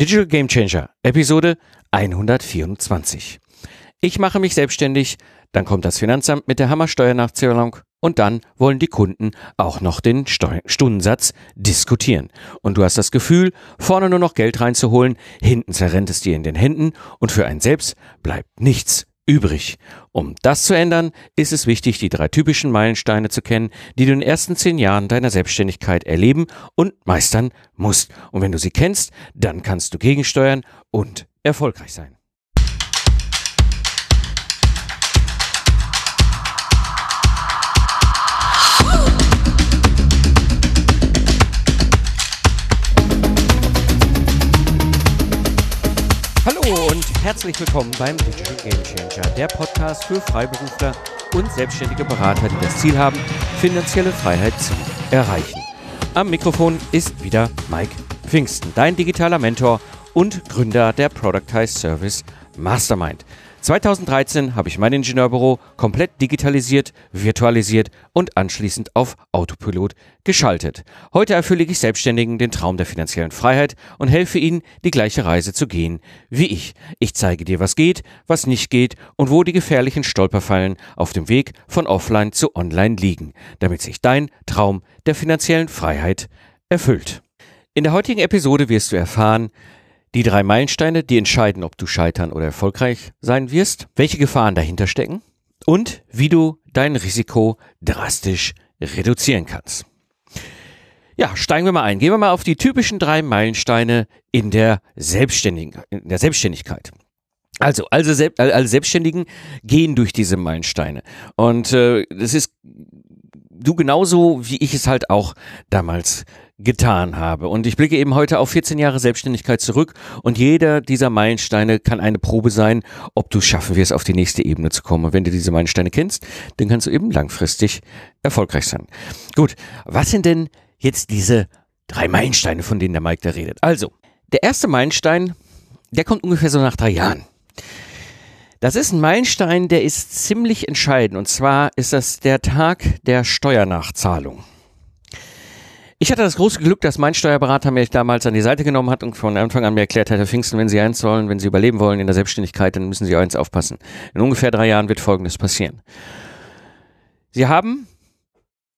Digital Game Changer, Episode 124. Ich mache mich selbstständig, dann kommt das Finanzamt mit der Hammersteuernachzahlung und dann wollen die Kunden auch noch den Steu Stundensatz diskutieren. Und du hast das Gefühl, vorne nur noch Geld reinzuholen, hinten zerrennt es dir in den Händen und für einen selbst bleibt nichts übrig. Um das zu ändern, ist es wichtig, die drei typischen Meilensteine zu kennen, die du in den ersten zehn Jahren deiner Selbstständigkeit erleben und meistern musst. Und wenn du sie kennst, dann kannst du gegensteuern und erfolgreich sein. Und herzlich willkommen beim Digital Game Changer, der Podcast für Freiberufler und selbstständige Berater, die das Ziel haben, finanzielle Freiheit zu erreichen. Am Mikrofon ist wieder Mike Pfingsten, dein digitaler Mentor und Gründer der Productize Service Mastermind. 2013 habe ich mein Ingenieurbüro komplett digitalisiert, virtualisiert und anschließend auf Autopilot geschaltet. Heute erfülle ich Selbstständigen den Traum der finanziellen Freiheit und helfe ihnen, die gleiche Reise zu gehen wie ich. Ich zeige dir, was geht, was nicht geht und wo die gefährlichen Stolperfallen auf dem Weg von offline zu online liegen, damit sich dein Traum der finanziellen Freiheit erfüllt. In der heutigen Episode wirst du erfahren, die drei Meilensteine, die entscheiden, ob du scheitern oder erfolgreich sein wirst, welche Gefahren dahinter stecken und wie du dein Risiko drastisch reduzieren kannst. Ja, steigen wir mal ein. Gehen wir mal auf die typischen drei Meilensteine in der, Selbstständigen, in der Selbstständigkeit. Also, also, alle Selbstständigen gehen durch diese Meilensteine. Und äh, das ist du genauso, wie ich es halt auch damals getan habe. Und ich blicke eben heute auf 14 Jahre Selbstständigkeit zurück und jeder dieser Meilensteine kann eine Probe sein, ob du es schaffen wirst, auf die nächste Ebene zu kommen. Und wenn du diese Meilensteine kennst, dann kannst du eben langfristig erfolgreich sein. Gut, was sind denn jetzt diese drei Meilensteine, von denen der Mike da redet? Also, der erste Meilenstein, der kommt ungefähr so nach drei Jahren. Das ist ein Meilenstein, der ist ziemlich entscheidend. Und zwar ist das der Tag der Steuernachzahlung. Ich hatte das große Glück, dass mein Steuerberater mich damals an die Seite genommen hat und von Anfang an mir erklärt hat, Herr Pfingsten, wenn Sie eins wollen, wenn Sie überleben wollen in der Selbstständigkeit, dann müssen Sie eins aufpassen. In ungefähr drei Jahren wird Folgendes passieren. Sie haben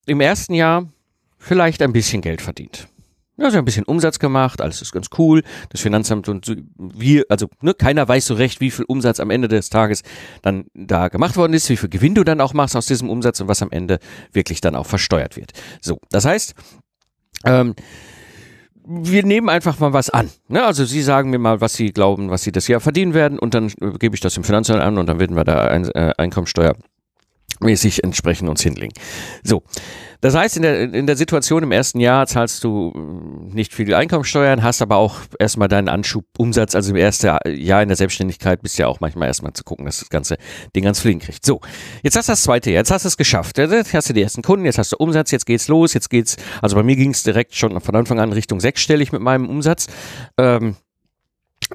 im ersten Jahr vielleicht ein bisschen Geld verdient. Ja, sie haben ein bisschen Umsatz gemacht, alles ist ganz cool. Das Finanzamt und wir, also ne, keiner weiß so recht, wie viel Umsatz am Ende des Tages dann da gemacht worden ist, wie viel Gewinn du dann auch machst aus diesem Umsatz und was am Ende wirklich dann auch versteuert wird. So, das heißt, ähm, wir nehmen einfach mal was an. Ne? Also Sie sagen mir mal, was Sie glauben, was Sie das Jahr verdienen werden und dann gebe ich das im Finanzamt an und dann werden wir da ein, äh, Einkommensteuer mäßig entsprechend uns hinlegen. So, das heißt, in der, in der Situation im ersten Jahr zahlst du äh, nicht viel Einkommensteuern, hast aber auch erstmal deinen Anschubumsatz, also im ersten Jahr in der Selbstständigkeit bist ja auch manchmal erstmal zu gucken, dass das ganze Ding ganz fliegen kriegt. So, jetzt hast du das zweite Jahr, jetzt hast du es geschafft. Jetzt hast du die ersten Kunden, jetzt hast du Umsatz, jetzt geht's los, jetzt geht's, also bei mir ging es direkt schon von Anfang an Richtung sechsstellig mit meinem Umsatz. Ähm,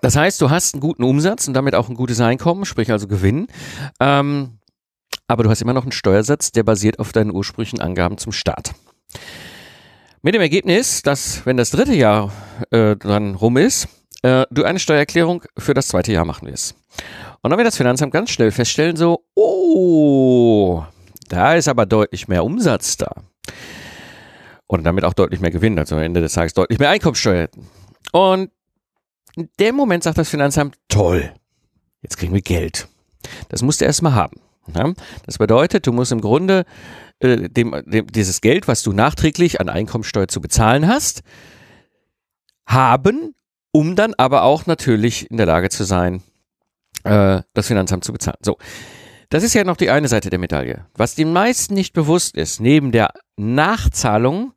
das heißt, du hast einen guten Umsatz und damit auch ein gutes Einkommen, sprich also Gewinn. Ähm, aber du hast immer noch einen Steuersatz, der basiert auf deinen ursprünglichen Angaben zum Start. Mit dem Ergebnis, dass wenn das dritte Jahr äh, dann rum ist, äh, du eine Steuererklärung für das zweite Jahr machen wirst. Und dann wird das Finanzamt ganz schnell feststellen, so, oh, da ist aber deutlich mehr Umsatz da. Und damit auch deutlich mehr Gewinn, also am Ende des Tages deutlich mehr Einkommensteuer. Und in dem Moment sagt das Finanzamt, toll, jetzt kriegen wir Geld. Das musst du erstmal haben. Ja? Das bedeutet, du musst im Grunde äh, dem, dem, dieses Geld, was du nachträglich an Einkommensteuer zu bezahlen hast, haben, um dann aber auch natürlich in der Lage zu sein, äh, das Finanzamt zu bezahlen. So. Das ist ja noch die eine Seite der Medaille. Was den meisten nicht bewusst ist, neben der Nachzahlung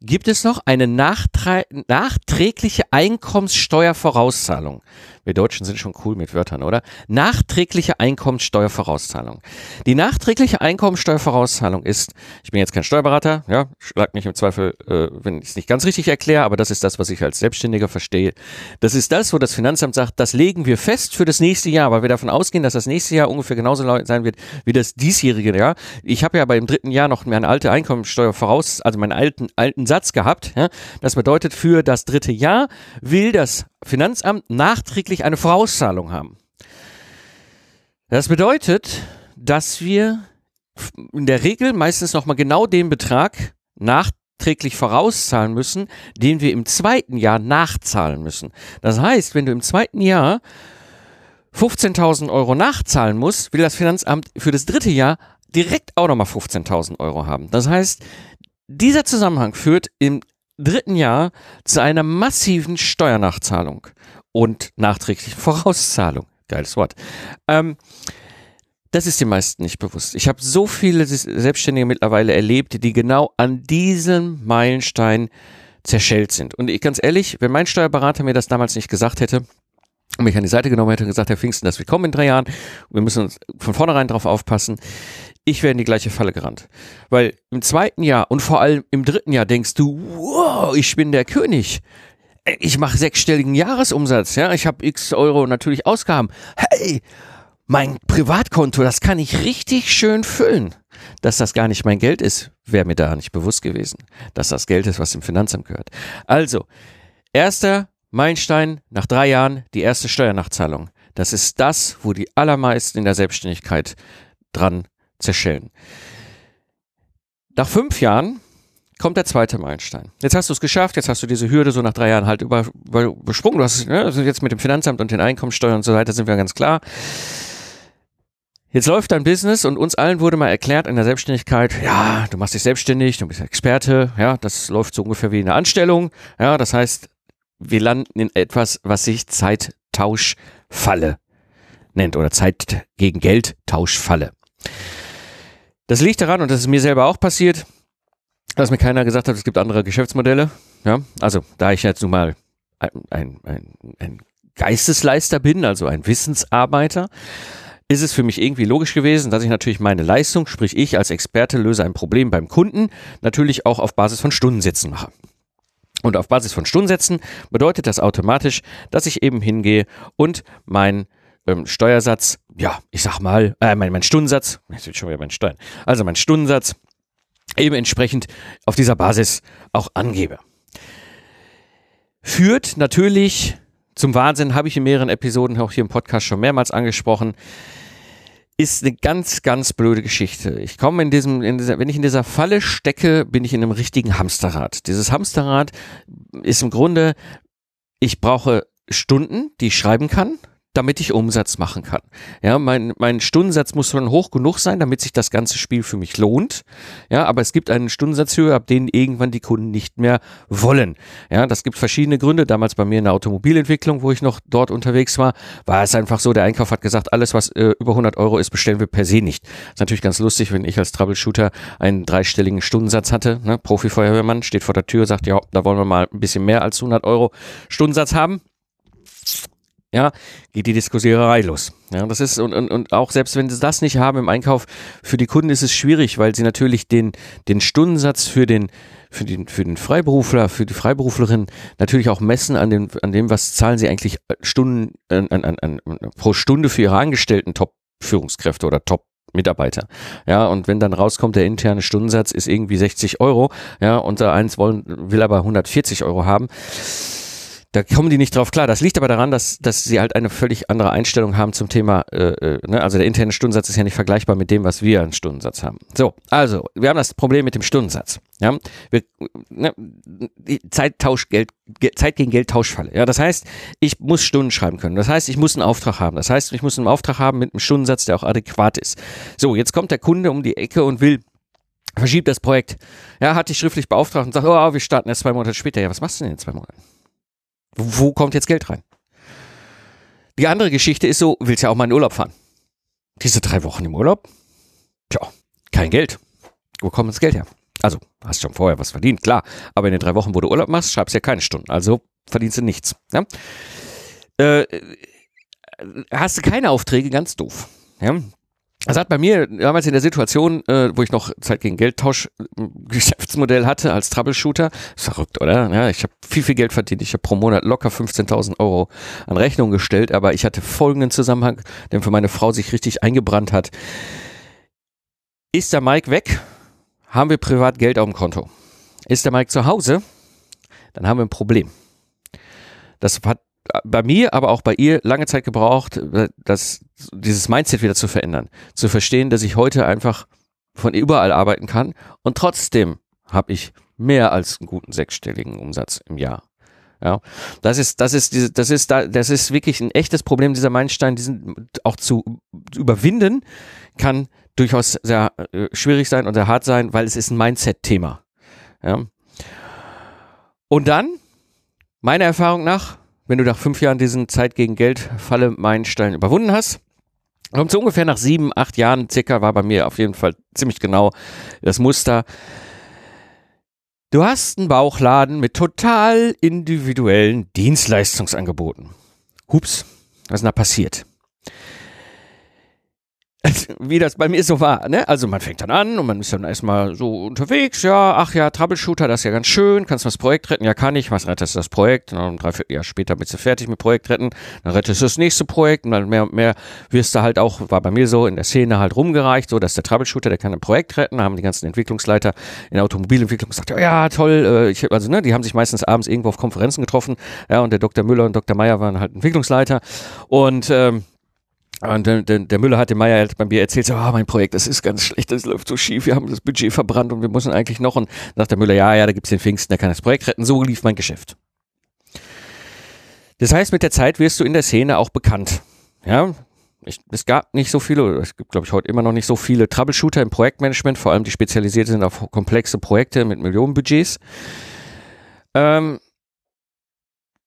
gibt es noch eine nachträgliche Einkommenssteuervorauszahlung. Wir Deutschen sind schon cool mit Wörtern, oder? Nachträgliche Einkommenssteuervorauszahlung. Die nachträgliche Einkommenssteuervorauszahlung ist, ich bin jetzt kein Steuerberater, ja, schlag mich im Zweifel, äh, wenn ich es nicht ganz richtig erkläre, aber das ist das, was ich als Selbstständiger verstehe. Das ist das, wo das Finanzamt sagt, das legen wir fest für das nächste Jahr, weil wir davon ausgehen, dass das nächste Jahr ungefähr genauso sein wird wie das diesjährige Jahr. Ich habe ja beim dritten Jahr noch meine alte Einkommenssteuer voraus, also meinen alten, alten Satz gehabt. Ja? Das bedeutet, für das dritte Jahr will das Finanzamt nachträglich eine Vorauszahlung haben. Das bedeutet, dass wir in der Regel meistens nochmal genau den Betrag nachträglich vorauszahlen müssen, den wir im zweiten Jahr nachzahlen müssen. Das heißt, wenn du im zweiten Jahr 15.000 Euro nachzahlen musst, will das Finanzamt für das dritte Jahr direkt auch nochmal 15.000 Euro haben. Das heißt, dieser Zusammenhang führt im dritten Jahr zu einer massiven Steuernachzahlung und nachträglichen Vorauszahlung. Geiles Wort. Ähm, das ist den meisten nicht bewusst. Ich habe so viele Selbstständige mittlerweile erlebt, die genau an diesem Meilenstein zerschellt sind. Und ich ganz ehrlich, wenn mein Steuerberater mir das damals nicht gesagt hätte, mich an die Seite genommen hätte und gesagt, Herr Pfingsten, das wird kommen in drei Jahren, wir müssen uns von vornherein darauf aufpassen, ich wäre in die gleiche Falle gerannt. Weil im zweiten Jahr und vor allem im dritten Jahr denkst du, wow, ich bin der König. Ich mache sechsstelligen Jahresumsatz, ja, ich habe x Euro natürlich Ausgaben. Hey, mein Privatkonto, das kann ich richtig schön füllen. Dass das gar nicht mein Geld ist, wäre mir da nicht bewusst gewesen. Dass das Geld ist, was dem Finanzamt gehört. Also, erster Meilenstein, nach drei Jahren die erste Steuernachzahlung. Das ist das, wo die allermeisten in der Selbstständigkeit dran zerschellen. Nach fünf Jahren kommt der zweite Meilenstein. Jetzt hast du es geschafft, jetzt hast du diese Hürde so nach drei Jahren halt über, über, übersprungen. Du hast ne, also jetzt mit dem Finanzamt und den Einkommensteuern und so weiter sind wir ganz klar. Jetzt läuft dein Business und uns allen wurde mal erklärt in der Selbstständigkeit, ja, du machst dich selbstständig, du bist Experte, ja, das läuft so ungefähr wie eine Anstellung, ja, das heißt, wir landen in etwas, was sich Zeittauschfalle nennt oder Zeit gegen Geld Tauschfalle. Das liegt daran, und das ist mir selber auch passiert, dass mir keiner gesagt hat, es gibt andere Geschäftsmodelle. Ja, also da ich jetzt nun mal ein, ein, ein, ein Geistesleister bin, also ein Wissensarbeiter, ist es für mich irgendwie logisch gewesen, dass ich natürlich meine Leistung, sprich ich als Experte löse ein Problem beim Kunden, natürlich auch auf Basis von Stundensätzen mache. Und auf Basis von Stundensätzen bedeutet das automatisch, dass ich eben hingehe und mein ähm, Steuersatz, ja, ich sag mal, äh, mein, mein Stundensatz, jetzt wird schon wieder mein Steuern, also mein Stundensatz eben entsprechend auf dieser Basis auch angebe. Führt natürlich zum Wahnsinn, habe ich in mehreren Episoden auch hier im Podcast schon mehrmals angesprochen, ist eine ganz, ganz blöde Geschichte. Ich komme in diesem, in dieser, wenn ich in dieser Falle stecke, bin ich in einem richtigen Hamsterrad. Dieses Hamsterrad ist im Grunde, ich brauche Stunden, die ich schreiben kann damit ich Umsatz machen kann. Ja, mein, mein Stundensatz muss schon hoch genug sein, damit sich das ganze Spiel für mich lohnt. Ja, aber es gibt einen Stundensatzhöhe, ab denen irgendwann die Kunden nicht mehr wollen. Ja, das gibt verschiedene Gründe. Damals bei mir in der Automobilentwicklung, wo ich noch dort unterwegs war, war es einfach so, der Einkauf hat gesagt, alles was äh, über 100 Euro ist, bestellen wir per se nicht. ist natürlich ganz lustig, wenn ich als Troubleshooter einen dreistelligen Stundensatz hatte. Ne? Profi-Feuerwehrmann steht vor der Tür, sagt, ja, da wollen wir mal ein bisschen mehr als 100 Euro Stundensatz haben ja, geht die Diskussionierei los. Ja, das ist, und, und, und auch selbst wenn sie das nicht haben im Einkauf, für die Kunden ist es schwierig, weil sie natürlich den, den Stundensatz für den, für den, für den Freiberufler, für die Freiberuflerin natürlich auch messen an dem, an dem, was zahlen sie eigentlich Stunden, an, an, an, pro Stunde für ihre Angestellten Top-Führungskräfte oder Top Mitarbeiter. Ja, und wenn dann rauskommt, der interne Stundensatz ist irgendwie 60 Euro, ja, unser eins wollen, will aber 140 Euro haben, da kommen die nicht drauf klar. Das liegt aber daran, dass, dass sie halt eine völlig andere Einstellung haben zum Thema, äh, äh, ne? also der interne Stundensatz ist ja nicht vergleichbar mit dem, was wir an Stundensatz haben. So, also, wir haben das Problem mit dem Stundensatz. Ja, wir, ne, Zeittausch, Geld, Zeit gegen Geld Tauschfalle. Ja, das heißt, ich muss Stunden schreiben können. Das heißt, ich muss einen Auftrag haben. Das heißt, ich muss einen Auftrag haben mit einem Stundensatz, der auch adäquat ist. So, jetzt kommt der Kunde um die Ecke und will verschiebt das Projekt. Ja, hat dich schriftlich beauftragt und sagt, oh, wir starten erst zwei Monate später. Ja, was machst du denn in zwei Monaten? Wo kommt jetzt Geld rein? Die andere Geschichte ist so, willst ja auch mal in Urlaub fahren. Diese drei Wochen im Urlaub? Tja, kein Geld. Wo kommt das Geld her? Also, hast schon vorher was verdient, klar. Aber in den drei Wochen, wo du Urlaub machst, schreibst ja keine Stunden. Also verdienst du nichts. Ja? Äh, hast du keine Aufträge, ganz doof. Ja? Das hat bei mir damals in der Situation, äh, wo ich noch Zeit gegen Geldtausch Geschäftsmodell hatte als Troubleshooter, verrückt, oder? Ja, ich habe viel, viel Geld verdient. Ich habe pro Monat locker 15.000 Euro an Rechnung gestellt, aber ich hatte folgenden Zusammenhang, der für meine Frau sich richtig eingebrannt hat. Ist der Mike weg, haben wir privat Geld auf dem Konto. Ist der Mike zu Hause, dann haben wir ein Problem. Das hat bei mir, aber auch bei ihr lange Zeit gebraucht, äh, das, dieses Mindset wieder zu verändern. Zu verstehen, dass ich heute einfach von überall arbeiten kann und trotzdem habe ich mehr als einen guten sechsstelligen Umsatz im Jahr. Ja, das ist, das ist, diese, das ist, das ist wirklich ein echtes Problem dieser Meilenstein, diesen auch zu überwinden, kann durchaus sehr äh, schwierig sein und sehr hart sein, weil es ist ein Mindset-Thema. Ja. Und dann, meiner Erfahrung nach, wenn du nach fünf Jahren diesen Zeit gegen Geld Falle Meilenstein überwunden hast, kommt so ungefähr nach sieben, acht Jahren circa, war bei mir auf jeden Fall ziemlich genau das Muster. Du hast einen Bauchladen mit total individuellen Dienstleistungsangeboten. Hups, was ist denn da passiert? wie das bei mir so war. Ne? Also man fängt dann an und man ist dann erstmal so unterwegs, ja, ach ja, Troubleshooter, das ist ja ganz schön, kannst du das Projekt retten? Ja, kann ich, was rettest du das Projekt? Und dann drei, vier Jahre später bist du fertig mit Projekt retten, dann rettest du das nächste Projekt und dann mehr und mehr wirst du halt auch, war bei mir so, in der Szene halt rumgereicht, so dass der Troubleshooter, der kann ein Projekt retten, haben die ganzen Entwicklungsleiter in der Automobilentwicklung gesagt, ja, toll, äh, ich, also ne, die haben sich meistens abends irgendwo auf Konferenzen getroffen, ja, und der Dr. Müller und Dr. Meyer waren halt Entwicklungsleiter und ähm, und der, der, der Müller hat dem Meier halt bei mir erzählt, so, ah, mein Projekt, das ist ganz schlecht, das läuft so schief, wir haben das Budget verbrannt und wir müssen eigentlich noch. Und sagt der Müller, ja, ja, da gibt's den Pfingsten, der kann das Projekt retten. So lief mein Geschäft. Das heißt, mit der Zeit wirst du in der Szene auch bekannt. Ja, ich, es gab nicht so viele, es gibt, glaube ich, heute immer noch nicht so viele Troubleshooter im Projektmanagement, vor allem die spezialisiert sind auf komplexe Projekte mit Millionenbudgets. Ähm,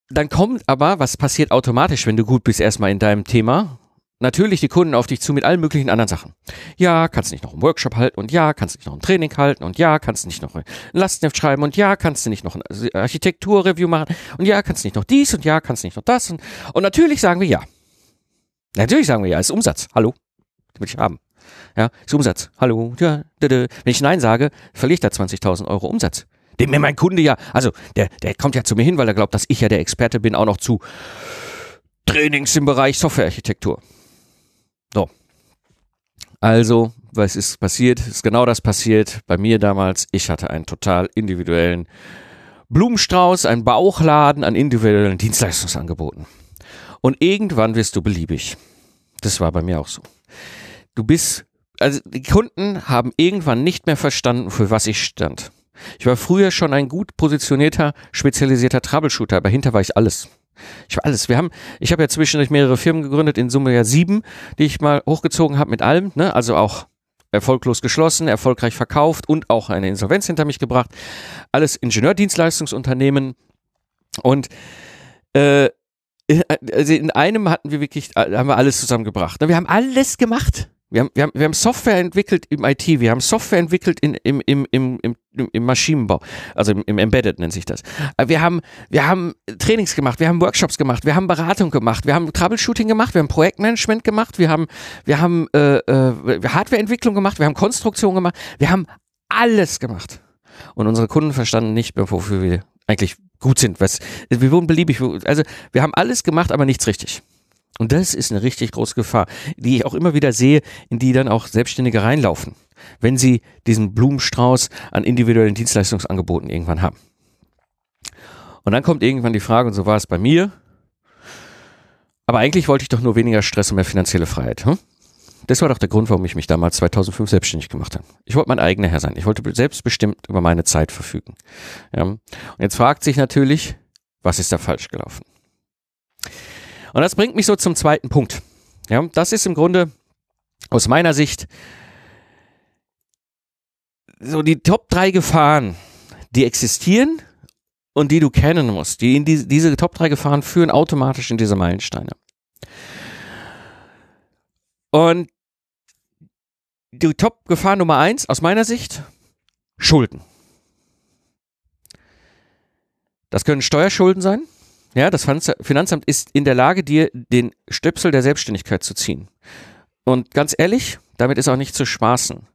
dann kommt aber, was passiert automatisch, wenn du gut bist erstmal in deinem Thema natürlich die Kunden auf dich zu mit allen möglichen anderen Sachen. Ja, kannst du nicht noch einen Workshop halten und ja, kannst du nicht noch ein Training halten und ja, kannst du nicht noch ein Lastenheft schreiben und ja, kannst du nicht noch ein Architekturreview machen und ja, kannst du nicht noch dies und ja, kannst du nicht noch das und, und natürlich sagen wir ja. Natürlich sagen wir ja, ist Umsatz. Hallo, den will ich haben. Ja, ist Umsatz. Hallo, ja, Wenn ich Nein sage, verliere ich da 20.000 Euro Umsatz. Den mir mein Kunde ja, also der, der kommt ja zu mir hin, weil er glaubt, dass ich ja der Experte bin, auch noch zu Trainings im Bereich Softwarearchitektur. So. Also, was ist passiert? Ist genau das passiert bei mir damals. Ich hatte einen total individuellen Blumenstrauß, einen Bauchladen an individuellen Dienstleistungsangeboten. Und irgendwann wirst du beliebig. Das war bei mir auch so. Du bist, also die Kunden haben irgendwann nicht mehr verstanden, für was ich stand. Ich war früher schon ein gut positionierter, spezialisierter Troubleshooter, aber hinter war ich alles. Ich war alles. Wir haben, ich habe ja zwischendurch mehrere Firmen gegründet, in Summe ja sieben, die ich mal hochgezogen habe mit allem, ne? Also auch erfolglos geschlossen, erfolgreich verkauft und auch eine Insolvenz hinter mich gebracht. Alles Ingenieurdienstleistungsunternehmen und äh, also in einem hatten wir wirklich, haben wir alles zusammengebracht. Wir haben alles gemacht. Wir haben, wir, haben, wir haben Software entwickelt im IT, wir haben Software entwickelt in, im, im, im, im, im Maschinenbau, also im, im Embedded nennt sich das. Wir haben, wir haben Trainings gemacht, wir haben Workshops gemacht, wir haben Beratung gemacht, wir haben Troubleshooting gemacht, wir haben Projektmanagement gemacht, wir haben, wir haben äh, äh, Hardwareentwicklung gemacht, wir haben Konstruktion gemacht, wir haben alles gemacht. Und unsere Kunden verstanden nicht, wofür wir eigentlich gut sind. Was, wir wurden beliebig, also wir haben alles gemacht, aber nichts richtig. Und das ist eine richtig große Gefahr, die ich auch immer wieder sehe, in die dann auch Selbstständige reinlaufen, wenn sie diesen Blumenstrauß an individuellen Dienstleistungsangeboten irgendwann haben. Und dann kommt irgendwann die Frage, und so war es bei mir, aber eigentlich wollte ich doch nur weniger Stress und mehr finanzielle Freiheit. Hm? Das war doch der Grund, warum ich mich damals 2005 selbstständig gemacht habe. Ich wollte mein eigener Herr sein. Ich wollte selbstbestimmt über meine Zeit verfügen. Ja. Und jetzt fragt sich natürlich, was ist da falsch gelaufen? Und das bringt mich so zum zweiten Punkt. Ja, das ist im Grunde aus meiner Sicht so die Top drei Gefahren, die existieren und die du kennen musst. Die in die, diese Top drei Gefahren führen automatisch in diese Meilensteine. Und die Top-Gefahr Nummer eins aus meiner Sicht, Schulden. Das können Steuerschulden sein. Ja, das Finanzamt ist in der Lage, dir den Stöpsel der Selbstständigkeit zu ziehen. Und ganz ehrlich, damit ist auch nicht zu spaßen.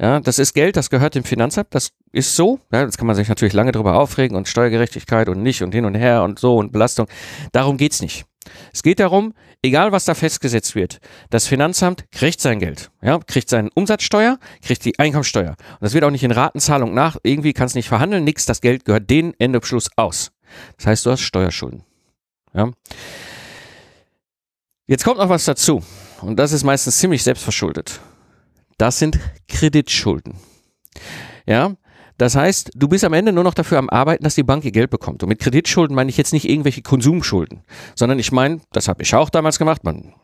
Ja, das ist Geld, das gehört dem Finanzamt, das ist so. Ja, jetzt kann man sich natürlich lange darüber aufregen und Steuergerechtigkeit und nicht und hin und her und so und Belastung. Darum geht's nicht. Es geht darum, egal was da festgesetzt wird, das Finanzamt kriegt sein Geld, ja, kriegt seine Umsatzsteuer, kriegt die Einkommensteuer. Und das wird auch nicht in Ratenzahlung nach, irgendwie kann es nicht verhandeln, nix, das Geld gehört den Ende Schluss aus. Das heißt, du hast Steuerschulden. Ja. Jetzt kommt noch was dazu. Und das ist meistens ziemlich selbstverschuldet. Das sind Kreditschulden. Ja, das heißt, du bist am Ende nur noch dafür am Arbeiten, dass die Bank ihr Geld bekommt. Und mit Kreditschulden meine ich jetzt nicht irgendwelche Konsumschulden, sondern ich meine, das habe ich auch damals gemacht, man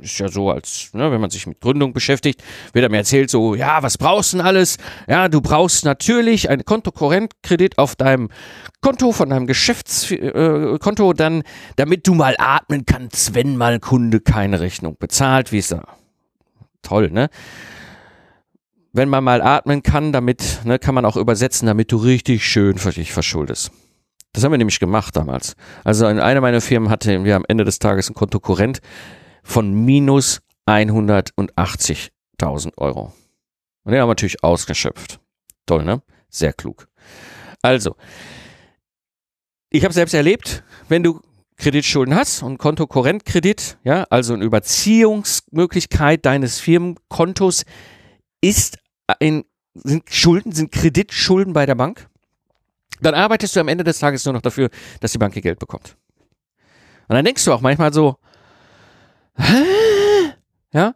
ist ja so, als ne, wenn man sich mit Gründung beschäftigt, wird er mir erzählt, so, ja, was brauchst du denn alles? Ja, du brauchst natürlich einen Kontokorrentkredit auf deinem Konto von deinem Geschäftskonto, äh, dann, damit du mal atmen kannst, wenn mal Kunde keine Rechnung bezahlt, wie es da. Toll, ne? Wenn man mal atmen kann, damit, ne, kann man auch übersetzen, damit du richtig schön für dich verschuldest. Das haben wir nämlich gemacht damals. Also in einer meiner Firmen hatte wir am Ende des Tages ein Kontokorrent, von minus 180.000 Euro. Und den haben wir natürlich ausgeschöpft. Toll, ne? Sehr klug. Also, ich habe selbst erlebt, wenn du Kreditschulden hast und Kontokorrentkredit, ja, also eine Überziehungsmöglichkeit deines Firmenkontos ist ein, sind Schulden, sind Kreditschulden bei der Bank, dann arbeitest du am Ende des Tages nur noch dafür, dass die Bank ihr Geld bekommt. Und dann denkst du auch manchmal so, ja.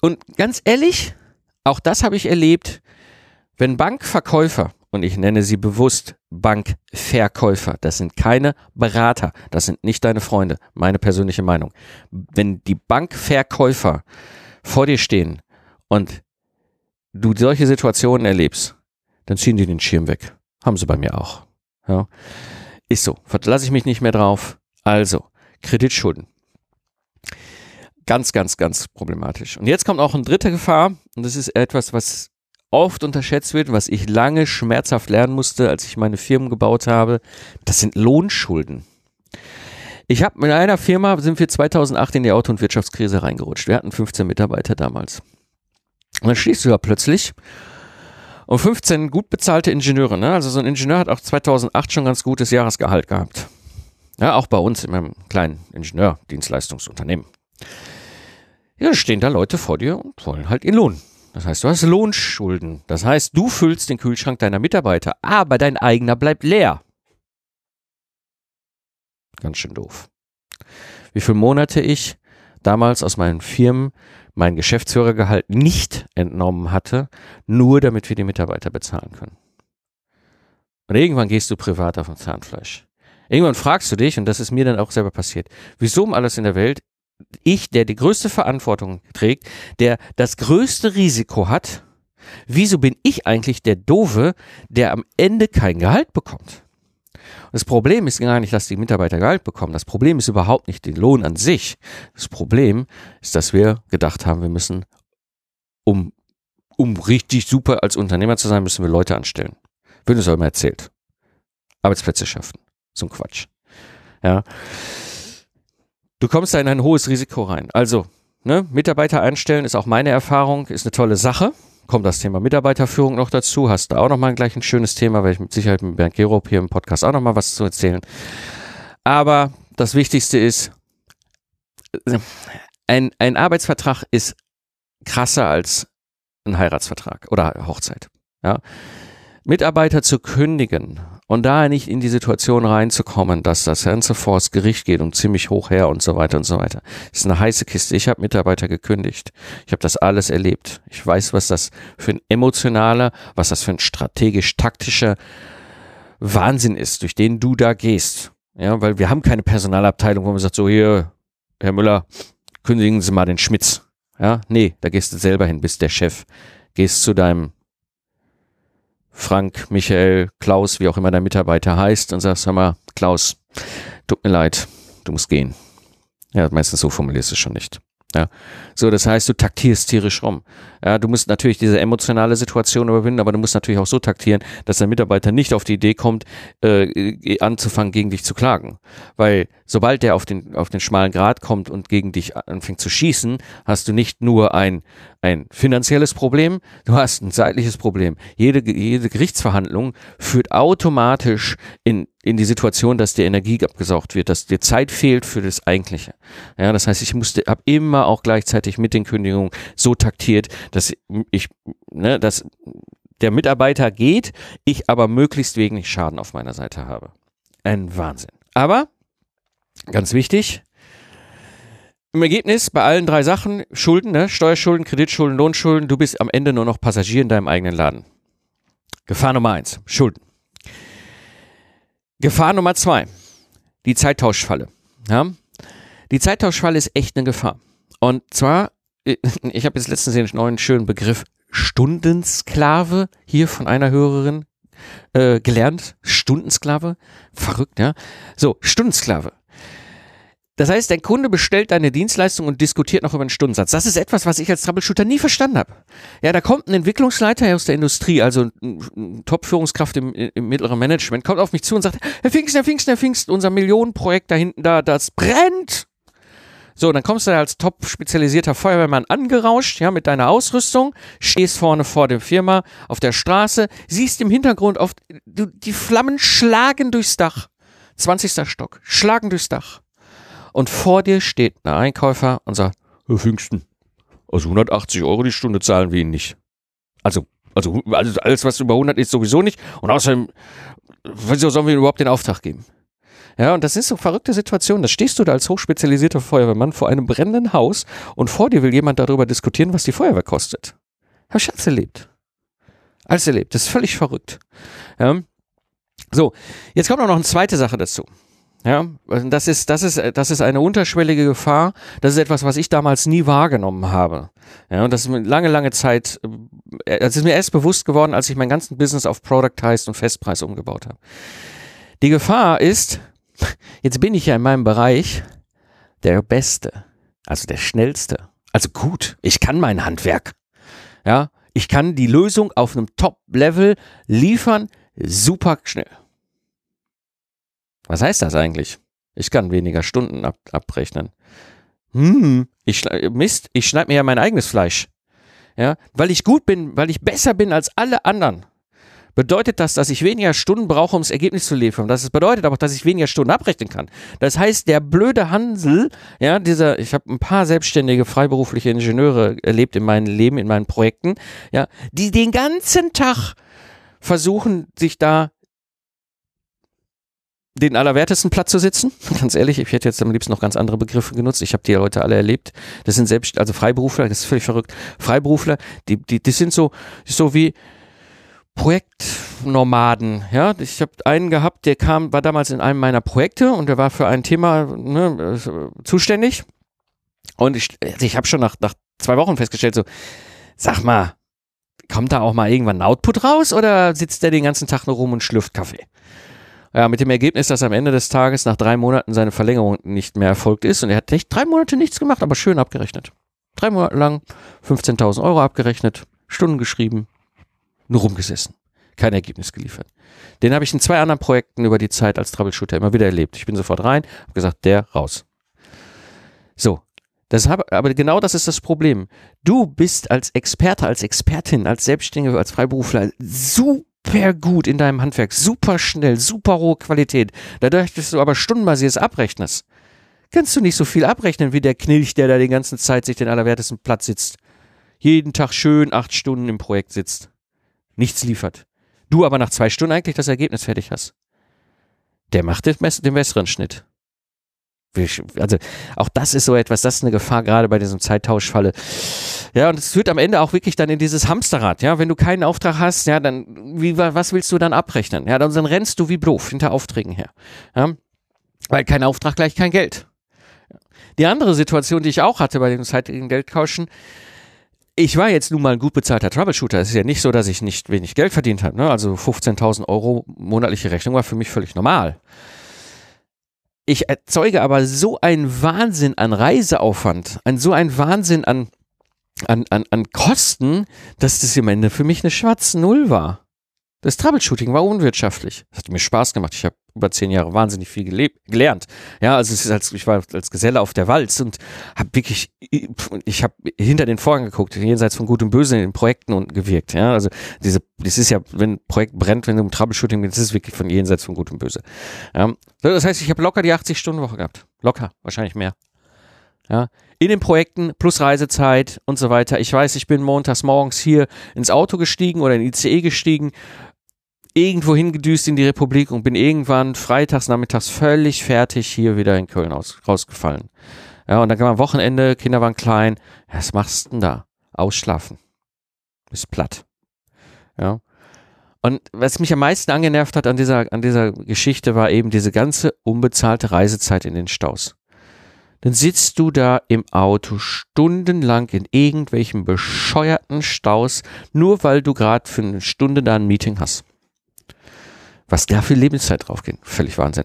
Und ganz ehrlich, auch das habe ich erlebt, wenn Bankverkäufer, und ich nenne sie bewusst Bankverkäufer, das sind keine Berater, das sind nicht deine Freunde, meine persönliche Meinung. Wenn die Bankverkäufer vor dir stehen und du solche Situationen erlebst, dann ziehen die den Schirm weg. Haben sie bei mir auch. Ja. Ist so. Verlasse ich mich nicht mehr drauf. Also, Kreditschulden. Ganz, ganz, ganz problematisch. Und jetzt kommt auch eine dritte Gefahr, und das ist etwas, was oft unterschätzt wird, was ich lange schmerzhaft lernen musste, als ich meine Firmen gebaut habe. Das sind Lohnschulden. Ich habe mit einer Firma, sind wir 2008 in die Auto- und Wirtschaftskrise reingerutscht. Wir hatten 15 Mitarbeiter damals. Und dann stehst du da plötzlich und 15 gut bezahlte Ingenieure. Ne? Also so ein Ingenieur hat auch 2008 schon ganz gutes Jahresgehalt gehabt. Ja, auch bei uns in meinem kleinen Ingenieurdienstleistungsunternehmen. Ja, stehen da Leute vor dir und wollen halt ihren Lohn. Das heißt, du hast Lohnschulden. Das heißt, du füllst den Kühlschrank deiner Mitarbeiter, aber dein eigener bleibt leer. Ganz schön doof. Wie viele Monate ich damals aus meinen Firmen mein Geschäftsführergehalt nicht entnommen hatte, nur damit wir die Mitarbeiter bezahlen können. Und irgendwann gehst du privat auf ein Zahnfleisch. Irgendwann fragst du dich, und das ist mir dann auch selber passiert, wieso um alles in der Welt ich, der die größte Verantwortung trägt, der das größte Risiko hat, wieso bin ich eigentlich der Dove, der am Ende kein Gehalt bekommt? Das Problem ist gar nicht, dass die Mitarbeiter Gehalt bekommen. Das Problem ist überhaupt nicht den Lohn an sich. Das Problem ist, dass wir gedacht haben, wir müssen, um, um richtig super als Unternehmer zu sein, müssen wir Leute anstellen. Wird uns auch immer erzählt. Arbeitsplätze schaffen. So ein Quatsch. Ja. Du kommst da in ein hohes Risiko rein. Also, ne, Mitarbeiter einstellen ist auch meine Erfahrung, ist eine tolle Sache. Kommt das Thema Mitarbeiterführung noch dazu, hast du auch noch mal gleich ein schönes Thema, weil ich mit Sicherheit mit Bernd Gerob hier im Podcast auch noch mal was zu erzählen. Aber das Wichtigste ist, ein, ein Arbeitsvertrag ist krasser als ein Heiratsvertrag oder Hochzeit. Ja. Mitarbeiter zu kündigen und da nicht in die Situation reinzukommen, dass das Ganze vor das Gericht geht und ziemlich hoch her und so weiter und so weiter. Ist eine heiße Kiste. Ich habe Mitarbeiter gekündigt. Ich habe das alles erlebt. Ich weiß, was das für ein emotionaler, was das für ein strategisch-taktischer Wahnsinn ist, durch den du da gehst. Ja, weil wir haben keine Personalabteilung, wo man sagt, so hier, Herr Müller, kündigen Sie mal den Schmitz. Ja, nee, da gehst du selber hin, bist der Chef. Gehst zu deinem Frank, Michael, Klaus, wie auch immer dein Mitarbeiter heißt, und sagst, hör mal, Klaus, tut mir leid, du musst gehen. Ja, meistens so formulierst du es schon nicht. Ja. So, das heißt, du taktierst tierisch rum. Ja, du musst natürlich diese emotionale Situation überwinden, aber du musst natürlich auch so taktieren, dass der Mitarbeiter nicht auf die Idee kommt, äh, anzufangen, gegen dich zu klagen. Weil sobald der auf den, auf den schmalen Grad kommt und gegen dich anfängt zu schießen, hast du nicht nur ein, ein finanzielles Problem, du hast ein zeitliches Problem. Jede, jede Gerichtsverhandlung führt automatisch in, in die Situation, dass dir Energie abgesaugt wird, dass dir Zeit fehlt für das Eigentliche. Ja, das heißt, ich musste, habe immer auch gleichzeitig mit den Kündigungen so taktiert, dass ich, ne, dass der Mitarbeiter geht, ich aber möglichst wenig Schaden auf meiner Seite habe. Ein Wahnsinn. Aber Ganz wichtig. Im Ergebnis bei allen drei Sachen, Schulden, ne? Steuerschulden, Kreditschulden, Lohnschulden, du bist am Ende nur noch Passagier in deinem eigenen Laden. Gefahr Nummer eins, Schulden. Gefahr Nummer zwei, die Zeittauschfalle. Ja? Die Zeittauschfalle ist echt eine Gefahr. Und zwar, ich habe jetzt letztens den neuen schönen Begriff Stundensklave hier von einer Hörerin äh, gelernt. Stundensklave. Verrückt, ja. So, Stundensklave. Das heißt, dein Kunde bestellt deine Dienstleistung und diskutiert noch über einen Stundensatz. Das ist etwas, was ich als Troubleshooter nie verstanden habe. Ja, da kommt ein Entwicklungsleiter aus der Industrie, also ein Top-Führungskraft im, im, mittleren Management, kommt auf mich zu und sagt, Herr Pfingsten, Herr Pfingsten, Herr Pfingsten, unser Millionenprojekt da hinten, da, das brennt. So, dann kommst du als top spezialisierter Feuerwehrmann angerauscht, ja, mit deiner Ausrüstung, stehst vorne vor der Firma auf der Straße, siehst im Hintergrund oft, die Flammen schlagen durchs Dach. 20. Stock, schlagen durchs Dach und vor dir steht ein Einkäufer und sagt, Herr Pfingsten, also 180 Euro die Stunde zahlen wir Ihnen nicht. Also, also, also alles, was über 100 ist, sowieso nicht. Und außerdem, wieso sollen wir überhaupt den Auftrag geben? Ja, und das ist so verrückte Situation. Da stehst du da als hochspezialisierter Feuerwehrmann vor einem brennenden Haus und vor dir will jemand darüber diskutieren, was die Feuerwehr kostet. Hab ich alles erlebt. Alles erlebt. Das ist völlig verrückt. Ja. So, jetzt kommt auch noch eine zweite Sache dazu. Ja, das ist, das ist, das ist eine unterschwellige Gefahr. Das ist etwas, was ich damals nie wahrgenommen habe. Ja, und das ist mir lange, lange Zeit, äh, das ist mir erst bewusst geworden, als ich mein ganzen Business auf Productized und Festpreis umgebaut habe. Die Gefahr ist, jetzt bin ich ja in meinem Bereich der Beste, also der Schnellste. Also gut, ich kann mein Handwerk. Ja, ich kann die Lösung auf einem Top-Level liefern, super schnell. Was heißt das eigentlich? Ich kann weniger Stunden ab abrechnen. Hm, ich Mist, ich schneide mir ja mein eigenes Fleisch. Ja, weil ich gut bin, weil ich besser bin als alle anderen. Bedeutet das, dass ich weniger Stunden brauche, um das Ergebnis zu liefern? Das bedeutet aber, dass ich weniger Stunden abrechnen kann. Das heißt, der blöde Hansel, ja, dieser, ich habe ein paar selbstständige freiberufliche Ingenieure erlebt in meinem Leben, in meinen Projekten, ja, die den ganzen Tag versuchen, sich da den allerwertesten Platz zu sitzen. Ganz ehrlich, ich hätte jetzt am liebsten noch ganz andere Begriffe genutzt. Ich habe die Leute alle erlebt. Das sind selbst, also Freiberufler, das ist völlig verrückt. Freiberufler, die, die, die sind so, so wie Projektnomaden. Ja, ich habe einen gehabt, der kam, war damals in einem meiner Projekte und der war für ein Thema ne, zuständig. Und ich, also ich habe schon nach, nach zwei Wochen festgestellt, so, sag mal, kommt da auch mal irgendwann ein Output raus oder sitzt der den ganzen Tag nur rum und schlürft Kaffee? Ja, mit dem Ergebnis, dass am Ende des Tages nach drei Monaten seine Verlängerung nicht mehr erfolgt ist. Und er hat echt drei Monate nichts gemacht, aber schön abgerechnet. Drei Monate lang 15.000 Euro abgerechnet, Stunden geschrieben, nur rumgesessen. Kein Ergebnis geliefert. Den habe ich in zwei anderen Projekten über die Zeit als Troubleshooter immer wieder erlebt. Ich bin sofort rein, habe gesagt, der raus. So, das hab, aber genau das ist das Problem. Du bist als Experte, als Expertin, als Selbstständige, als Freiberufler super super gut in deinem Handwerk, super schnell, super hohe Qualität. Dadurch, dass du aber stundenbasiertes abrechnest, kannst du nicht so viel abrechnen wie der Knilch, der da die ganze Zeit sich den allerwertesten Platz sitzt. Jeden Tag schön acht Stunden im Projekt sitzt. Nichts liefert. Du aber nach zwei Stunden eigentlich das Ergebnis fertig hast. Der macht den, den besseren Schnitt. Also auch das ist so etwas, das ist eine Gefahr gerade bei diesem Zeittauschfalle. Ja, und es führt am Ende auch wirklich dann in dieses Hamsterrad. Ja, wenn du keinen Auftrag hast, ja, dann wie was willst du dann abrechnen? Ja, dann, rennst du wie doof hinter Aufträgen her. Ja, weil kein Auftrag gleich kein Geld. Die andere Situation, die ich auch hatte bei dem zeitigen Geldtauschen, ich war jetzt nun mal ein gut bezahlter Troubleshooter. Es ist ja nicht so, dass ich nicht wenig Geld verdient habe. Ne? Also 15.000 Euro monatliche Rechnung war für mich völlig normal. Ich erzeuge aber so einen Wahnsinn an Reiseaufwand, ein, so ein Wahnsinn an, an, an, an Kosten, dass das am Ende für mich eine schwarze Null war. Das Troubleshooting war unwirtschaftlich. Das hat mir Spaß gemacht. Ich habe über zehn Jahre wahnsinnig viel gelernt. Ja, also es ist als, ich war als Geselle auf der Walz und habe wirklich, ich habe hinter den Vorhang geguckt, jenseits von Gut und Böse in den Projekten und gewirkt. Ja, also diese, das ist ja, wenn ein Projekt brennt, wenn du im Troubleshooting bist, ist es wirklich von jenseits von Gut und Böse. Ja, das heißt, ich habe locker die 80 Stunden Woche gehabt. Locker, wahrscheinlich mehr. Ja, in den Projekten plus Reisezeit und so weiter. Ich weiß, ich bin montags morgens hier ins Auto gestiegen oder in ICE gestiegen irgendwo hingedüst in die Republik und bin irgendwann freitags nachmittags völlig fertig hier wieder in Köln aus, rausgefallen. Ja, und dann kam am Wochenende, Kinder waren klein. Ja, was machst du denn da? Ausschlafen. Ist platt. Ja. Und was mich am meisten angenervt hat an dieser, an dieser Geschichte war eben diese ganze unbezahlte Reisezeit in den Staus. Dann sitzt du da im Auto stundenlang in irgendwelchen bescheuerten Staus, nur weil du gerade für eine Stunde da ein Meeting hast. Was da für Lebenszeit draufgeht. Völlig Wahnsinn.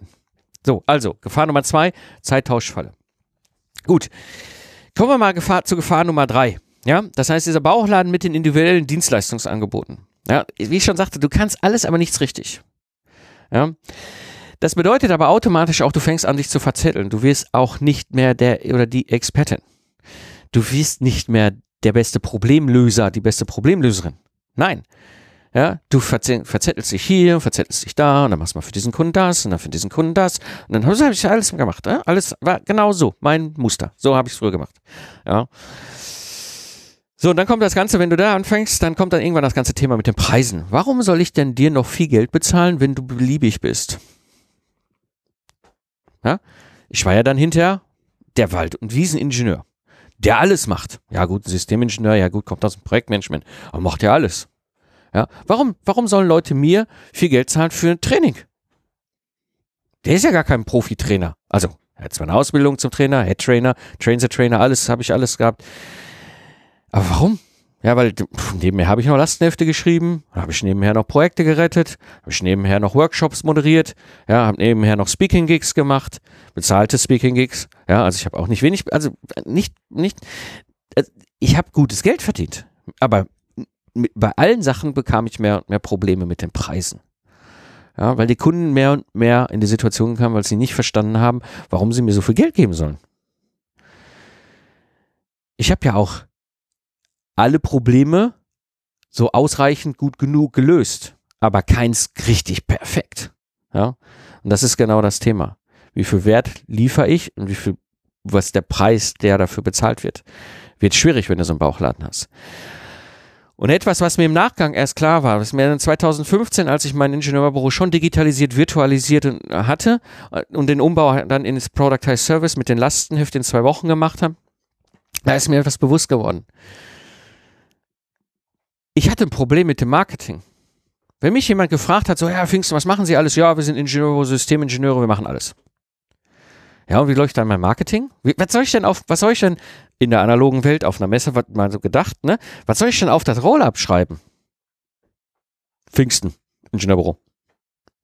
So, also, Gefahr Nummer zwei, Zeittauschfalle. Gut. Kommen wir mal Gefahr, zu Gefahr Nummer drei. Ja, das heißt, dieser Bauchladen mit den individuellen Dienstleistungsangeboten. Ja, wie ich schon sagte, du kannst alles, aber nichts richtig. Ja. Das bedeutet aber automatisch auch, du fängst an, dich zu verzetteln. Du wirst auch nicht mehr der oder die Expertin. Du wirst nicht mehr der beste Problemlöser, die beste Problemlöserin. Nein. Ja, du verzettelst dich hier, verzettelst dich da, und dann machst du mal für diesen Kunden das und dann für diesen Kunden das. Und dann habe ich alles gemacht. Ja? Alles war genau so, mein Muster. So habe ich es früher gemacht. Ja. So, und dann kommt das Ganze, wenn du da anfängst, dann kommt dann irgendwann das ganze Thema mit den Preisen. Warum soll ich denn dir noch viel Geld bezahlen, wenn du beliebig bist? Ja? Ich war ja dann hinterher der Wald- und Wieseningenieur, der alles macht. Ja gut, Systemingenieur, ja gut, kommt aus dem Projektmanagement, aber macht ja alles. Ja? Warum, warum sollen Leute mir viel Geld zahlen für ein Training? Der ist ja gar kein Profitrainer. Also, er hat zwar eine Ausbildung zum Trainer, Head Trainer, Trains Trainer, alles habe ich alles gehabt. Aber warum? Ja, weil pff, nebenher habe ich noch Lastenhefte geschrieben, habe ich nebenher noch Projekte gerettet, habe ich nebenher noch Workshops moderiert, ja, habe nebenher noch Speaking Gigs gemacht, bezahlte Speaking Gigs, ja, also ich habe auch nicht wenig, also nicht, nicht, also ich habe gutes Geld verdient, aber mit, bei allen Sachen bekam ich mehr und mehr Probleme mit den Preisen. Ja, weil die Kunden mehr und mehr in die Situation kamen, weil sie nicht verstanden haben, warum sie mir so viel Geld geben sollen. Ich habe ja auch alle Probleme so ausreichend gut genug gelöst, aber keins richtig perfekt. Ja? Und das ist genau das Thema. Wie viel Wert liefere ich und wie viel, was der Preis, der dafür bezahlt wird, wird schwierig, wenn du so einen Bauchladen hast. Und etwas, was mir im Nachgang erst klar war, was mir 2015, als ich mein Ingenieurbüro schon digitalisiert, virtualisiert hatte und den Umbau dann ins Productized Service mit den Lastenheften in zwei Wochen gemacht habe, da ist mir etwas bewusst geworden ich hatte ein Problem mit dem Marketing. Wenn mich jemand gefragt hat, so, ja, Pfingsten, was machen Sie alles? Ja, wir sind Ingenieure, Systemingenieure, wir machen alles. Ja, und wie läuft dann mein Marketing? Wie, was soll ich denn auf, was soll ich denn in der analogen Welt auf einer Messe, was mal so gedacht, ne? Was soll ich denn auf das Roll-Up schreiben? Pfingsten, Ingenieurbüro.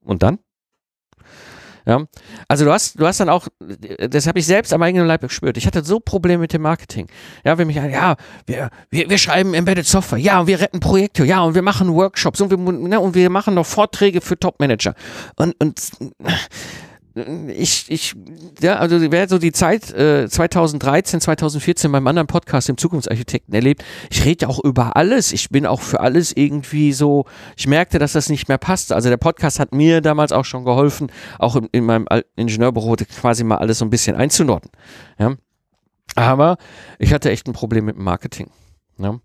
Und dann? Ja, also du hast, du hast dann auch, das habe ich selbst am eigenen Leib gespürt. Ich hatte so Probleme mit dem Marketing. Ja, wenn mich, ja, wir, wir, wir schreiben Embedded Software, ja, und wir retten Projekte, ja, und wir machen Workshops und wir, ne, und wir machen noch Vorträge für Topmanager. Und, und ich, ich, ja, also wer so die Zeit äh, 2013, 2014 beim anderen Podcast im Zukunftsarchitekten erlebt, ich rede auch über alles. Ich bin auch für alles irgendwie so, ich merkte, dass das nicht mehr passt. Also der Podcast hat mir damals auch schon geholfen, auch in, in meinem Ingenieurbüro quasi mal alles so ein bisschen einzunorden. Ja. Aber ich hatte echt ein Problem mit dem Marketing. Ja.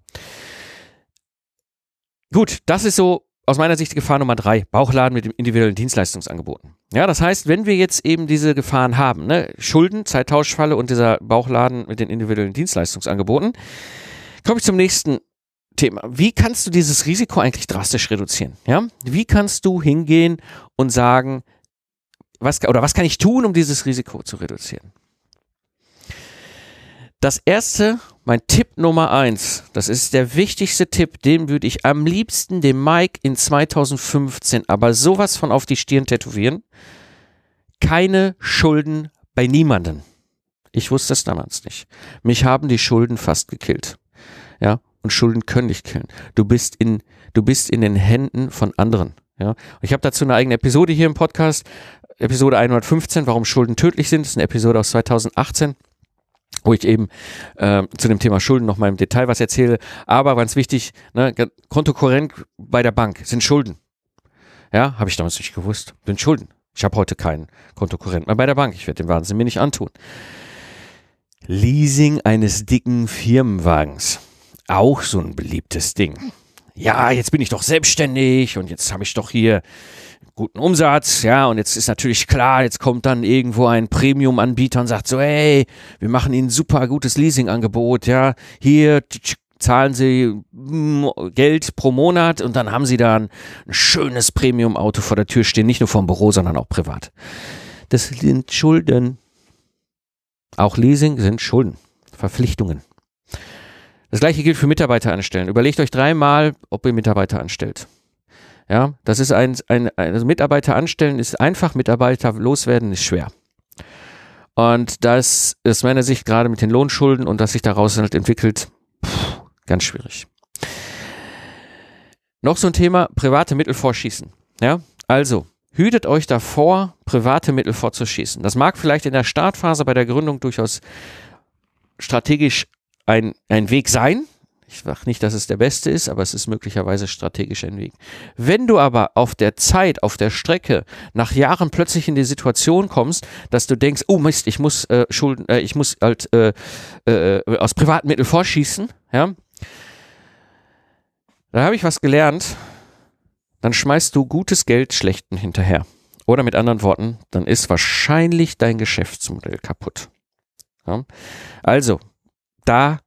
Gut, das ist so aus meiner Sicht Gefahr Nummer drei, Bauchladen mit individuellen Dienstleistungsangeboten. Ja, das heißt, wenn wir jetzt eben diese Gefahren haben, ne, Schulden, Zeittauschfalle und dieser Bauchladen mit den individuellen Dienstleistungsangeboten, komme ich zum nächsten Thema. Wie kannst du dieses Risiko eigentlich drastisch reduzieren? Ja, wie kannst du hingehen und sagen, was, oder was kann ich tun, um dieses Risiko zu reduzieren? Das erste, mein Tipp Nummer eins, das ist der wichtigste Tipp, den würde ich am liebsten dem Mike in 2015 aber sowas von auf die Stirn tätowieren. Keine Schulden bei niemanden. Ich wusste es damals nicht. Mich haben die Schulden fast gekillt. Ja, und Schulden können dich killen. Du bist in, du bist in den Händen von anderen. Ja, ich habe dazu eine eigene Episode hier im Podcast. Episode 115, warum Schulden tödlich sind. Das ist eine Episode aus 2018 wo ich eben äh, zu dem Thema Schulden noch mal im Detail was erzähle. Aber ganz wichtig, ne, Kontokorrent bei der Bank sind Schulden. Ja, habe ich damals nicht gewusst. Sind Schulden. Ich habe heute keinen Kontokorrent mehr bei der Bank. Ich werde den Wahnsinn mir nicht antun. Leasing eines dicken Firmenwagens. Auch so ein beliebtes Ding. ja, jetzt bin ich doch selbstständig und jetzt habe ich doch hier guten Umsatz, ja, und jetzt ist natürlich klar, jetzt kommt dann irgendwo ein Premium-Anbieter und sagt so, hey, wir machen Ihnen ein super gutes Leasing-Angebot, ja, hier zahlen Sie mm, Geld pro Monat und dann haben Sie da ein, ein schönes Premium-Auto vor der Tür stehen, nicht nur vom Büro, sondern auch privat. Das sind Schulden. Auch Leasing sind Schulden, Verpflichtungen. Das gleiche gilt für Mitarbeiter anstellen. Überlegt euch dreimal, ob ihr Mitarbeiter anstellt. Ja, das ist ein, ein, also Mitarbeiter anstellen ist einfach, Mitarbeiter loswerden ist schwer. Und das ist meiner Sicht gerade mit den Lohnschulden und was sich daraus halt entwickelt, pff, ganz schwierig. Noch so ein Thema, private Mittel vorschießen. Ja, also, hütet euch davor, private Mittel vorzuschießen. Das mag vielleicht in der Startphase bei der Gründung durchaus strategisch ein, ein Weg sein. Ich sage nicht, dass es der beste ist, aber es ist möglicherweise strategisch ein Weg. Wenn du aber auf der Zeit, auf der Strecke nach Jahren plötzlich in die Situation kommst, dass du denkst, oh Mist, ich muss äh, Schulden, äh, ich muss halt äh, äh, aus privaten Mitteln vorschießen, ja, da habe ich was gelernt. Dann schmeißt du gutes Geld schlechten hinterher. Oder mit anderen Worten, dann ist wahrscheinlich dein Geschäftsmodell kaputt. Ja? Also, da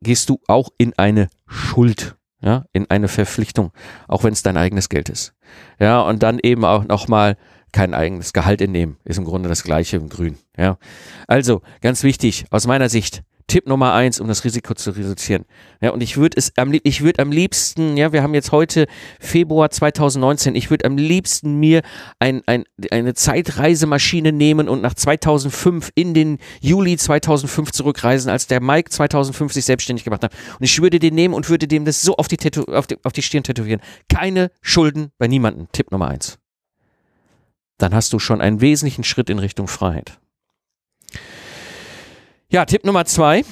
gehst du auch in eine Schuld, ja, in eine Verpflichtung, auch wenn es dein eigenes Geld ist. Ja, und dann eben auch nochmal kein eigenes Gehalt entnehmen, ist im Grunde das gleiche im Grün. Ja, also ganz wichtig aus meiner Sicht, Tipp Nummer eins, um das Risiko zu reduzieren. Ja, und ich würde es am, ich würde am liebsten, ja, wir haben jetzt heute Februar 2019, ich würde am liebsten mir ein, ein, eine Zeitreisemaschine nehmen und nach 2005 in den Juli 2005 zurückreisen, als der Mike 2005 sich selbstständig gemacht hat. Und ich würde den nehmen und würde dem das so auf die, Tätow auf die, auf die Stirn tätowieren. Keine Schulden bei niemandem. Tipp Nummer eins. Dann hast du schon einen wesentlichen Schritt in Richtung Freiheit. Ja, Tipp Nummer zwei.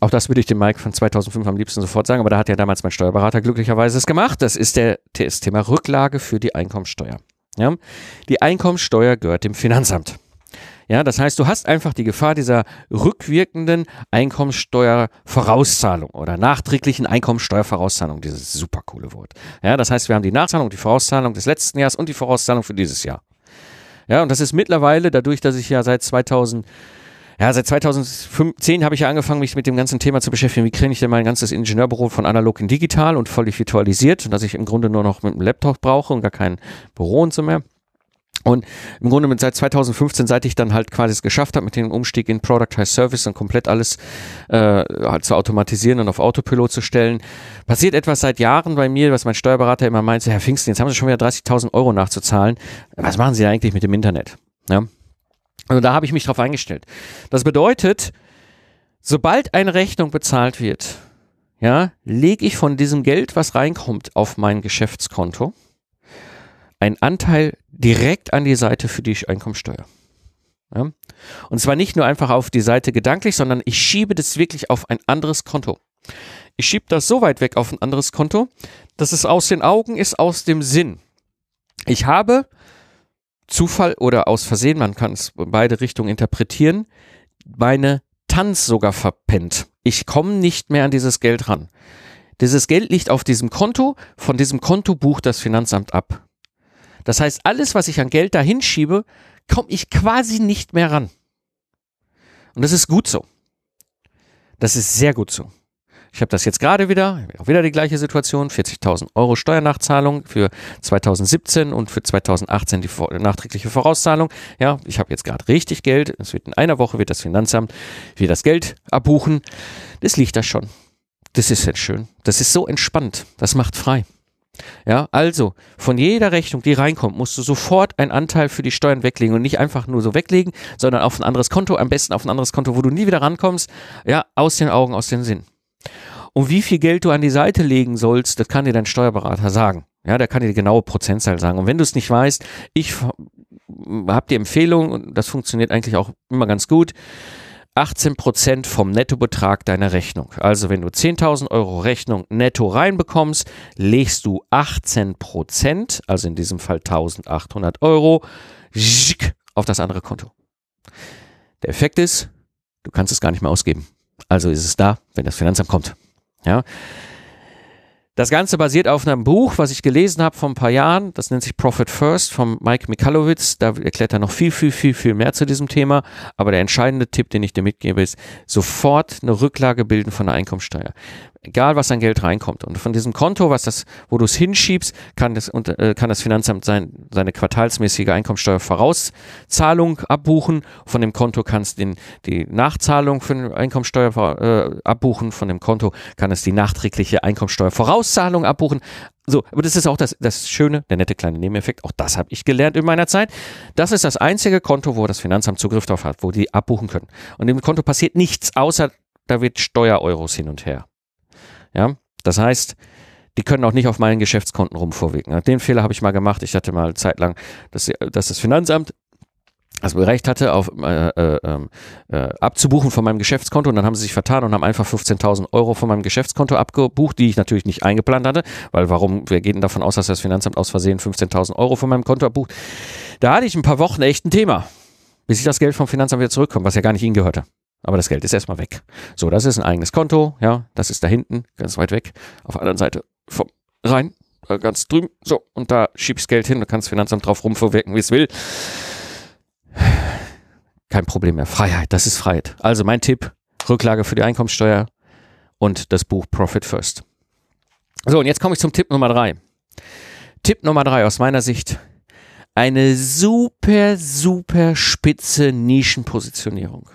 Auch das würde ich dem Mike von 2005 am liebsten sofort sagen, aber da hat ja damals mein Steuerberater glücklicherweise es gemacht. Das ist der, das Thema Rücklage für die Einkommensteuer. Ja? Die Einkommensteuer gehört dem Finanzamt. Ja, das heißt, du hast einfach die Gefahr dieser rückwirkenden Einkommensteuervorauszahlung oder nachträglichen Einkommensteuervorauszahlung, dieses super coole Wort. Ja, das heißt, wir haben die Nachzahlung, die Vorauszahlung des letzten Jahres und die Vorauszahlung für dieses Jahr. Ja, und das ist mittlerweile dadurch, dass ich ja seit 2000 ja, seit 2010 habe ich ja angefangen, mich mit dem ganzen Thema zu beschäftigen. Wie kriege ich denn mein ganzes Ingenieurbüro von analog in digital und völlig virtualisiert, dass ich im Grunde nur noch mit einem Laptop brauche und gar kein Büro und so mehr. Und im Grunde mit seit 2015, seit ich dann halt quasi es geschafft habe mit dem Umstieg in Productized Service und komplett alles äh, halt zu automatisieren und auf Autopilot zu stellen, passiert etwas seit Jahren bei mir, was mein Steuerberater immer meinte, Herr Pfingsten, jetzt haben Sie schon wieder 30.000 Euro nachzuzahlen. Was machen Sie eigentlich mit dem Internet? Ja? Also da habe ich mich drauf eingestellt. Das bedeutet, sobald eine Rechnung bezahlt wird, ja, lege ich von diesem Geld, was reinkommt, auf mein Geschäftskonto einen Anteil direkt an die Seite für die Einkommensteuer. Ja? Und zwar nicht nur einfach auf die Seite gedanklich, sondern ich schiebe das wirklich auf ein anderes Konto. Ich schiebe das so weit weg auf ein anderes Konto, dass es aus den Augen ist, aus dem Sinn. Ich habe Zufall oder aus Versehen, man kann es beide Richtungen interpretieren, meine Tanz sogar verpennt. Ich komme nicht mehr an dieses Geld ran. Dieses Geld liegt auf diesem Konto, von diesem Konto bucht das Finanzamt ab. Das heißt, alles, was ich an Geld dahin schiebe, komme ich quasi nicht mehr ran. Und das ist gut so. Das ist sehr gut so. Ich habe das jetzt gerade wieder, auch wieder die gleiche Situation, 40.000 Euro Steuernachzahlung für 2017 und für 2018 die nachträgliche Vorauszahlung. Ja, ich habe jetzt gerade richtig Geld. Es wird in einer Woche wird das Finanzamt wieder das Geld abbuchen. Das liegt da schon. Das ist jetzt schön. Das ist so entspannt. Das macht frei. Ja, also von jeder Rechnung, die reinkommt, musst du sofort einen Anteil für die Steuern weglegen und nicht einfach nur so weglegen, sondern auf ein anderes Konto, am besten auf ein anderes Konto, wo du nie wieder rankommst. Ja, aus den Augen, aus den Sinn. Und wie viel Geld du an die Seite legen sollst, das kann dir dein Steuerberater sagen. Ja, der kann dir die genaue Prozentzahl sagen. Und wenn du es nicht weißt, ich habe die Empfehlung, und das funktioniert eigentlich auch immer ganz gut, 18 Prozent vom Nettobetrag deiner Rechnung. Also wenn du 10.000 Euro Rechnung netto reinbekommst, legst du 18 Prozent, also in diesem Fall 1.800 Euro, auf das andere Konto. Der Effekt ist, du kannst es gar nicht mehr ausgeben. Also ist es da, wenn das Finanzamt kommt. Ja. Das Ganze basiert auf einem Buch, was ich gelesen habe vor ein paar Jahren. Das nennt sich Profit First von Mike Mikalowitz. Da erklärt er noch viel, viel, viel, viel mehr zu diesem Thema. Aber der entscheidende Tipp, den ich dir mitgebe, ist sofort eine Rücklage bilden von der Einkommensteuer egal was an Geld reinkommt. Und von diesem Konto, was das, wo du es hinschiebst, kann das, äh, kann das Finanzamt sein, seine quartalsmäßige Einkommensteuervorauszahlung abbuchen. Von dem Konto kannst du die Nachzahlung für die Einkommensteuer äh, abbuchen. Von dem Konto kann es die nachträgliche Einkommensteuervorauszahlung abbuchen. So, aber das ist auch das, das Schöne, der nette kleine Nebeneffekt. Auch das habe ich gelernt in meiner Zeit. Das ist das einzige Konto, wo das Finanzamt Zugriff drauf hat, wo die abbuchen können. Und im Konto passiert nichts, außer da wird Steuereuros hin und her. Ja, das heißt, die können auch nicht auf meinen Geschäftskonten rumvorwiegen. Den Fehler habe ich mal gemacht. Ich hatte mal zeitlang, dass, dass das Finanzamt also Recht hatte, auf, äh, äh, ähm, äh, abzubuchen von meinem Geschäftskonto und dann haben sie sich vertan und haben einfach 15.000 Euro von meinem Geschäftskonto abgebucht, die ich natürlich nicht eingeplant hatte, weil warum, wir gehen davon aus, dass das Finanzamt aus Versehen 15.000 Euro von meinem Konto abbucht. Da hatte ich ein paar Wochen echt ein Thema, bis ich das Geld vom Finanzamt wieder zurückkomme, was ja gar nicht ihnen gehörte. Aber das Geld ist erstmal weg. So, das ist ein eigenes Konto, ja, das ist da hinten, ganz weit weg, auf der anderen Seite vom Rhein, äh, ganz drüben. So, und da schiebst Geld hin, du kannst Finanzamt drauf rumverwirken, wie es will. Kein Problem mehr. Freiheit, das ist Freiheit. Also mein Tipp, Rücklage für die Einkommensteuer und das Buch Profit First. So, und jetzt komme ich zum Tipp Nummer drei. Tipp Nummer drei aus meiner Sicht. Eine super, super spitze Nischenpositionierung.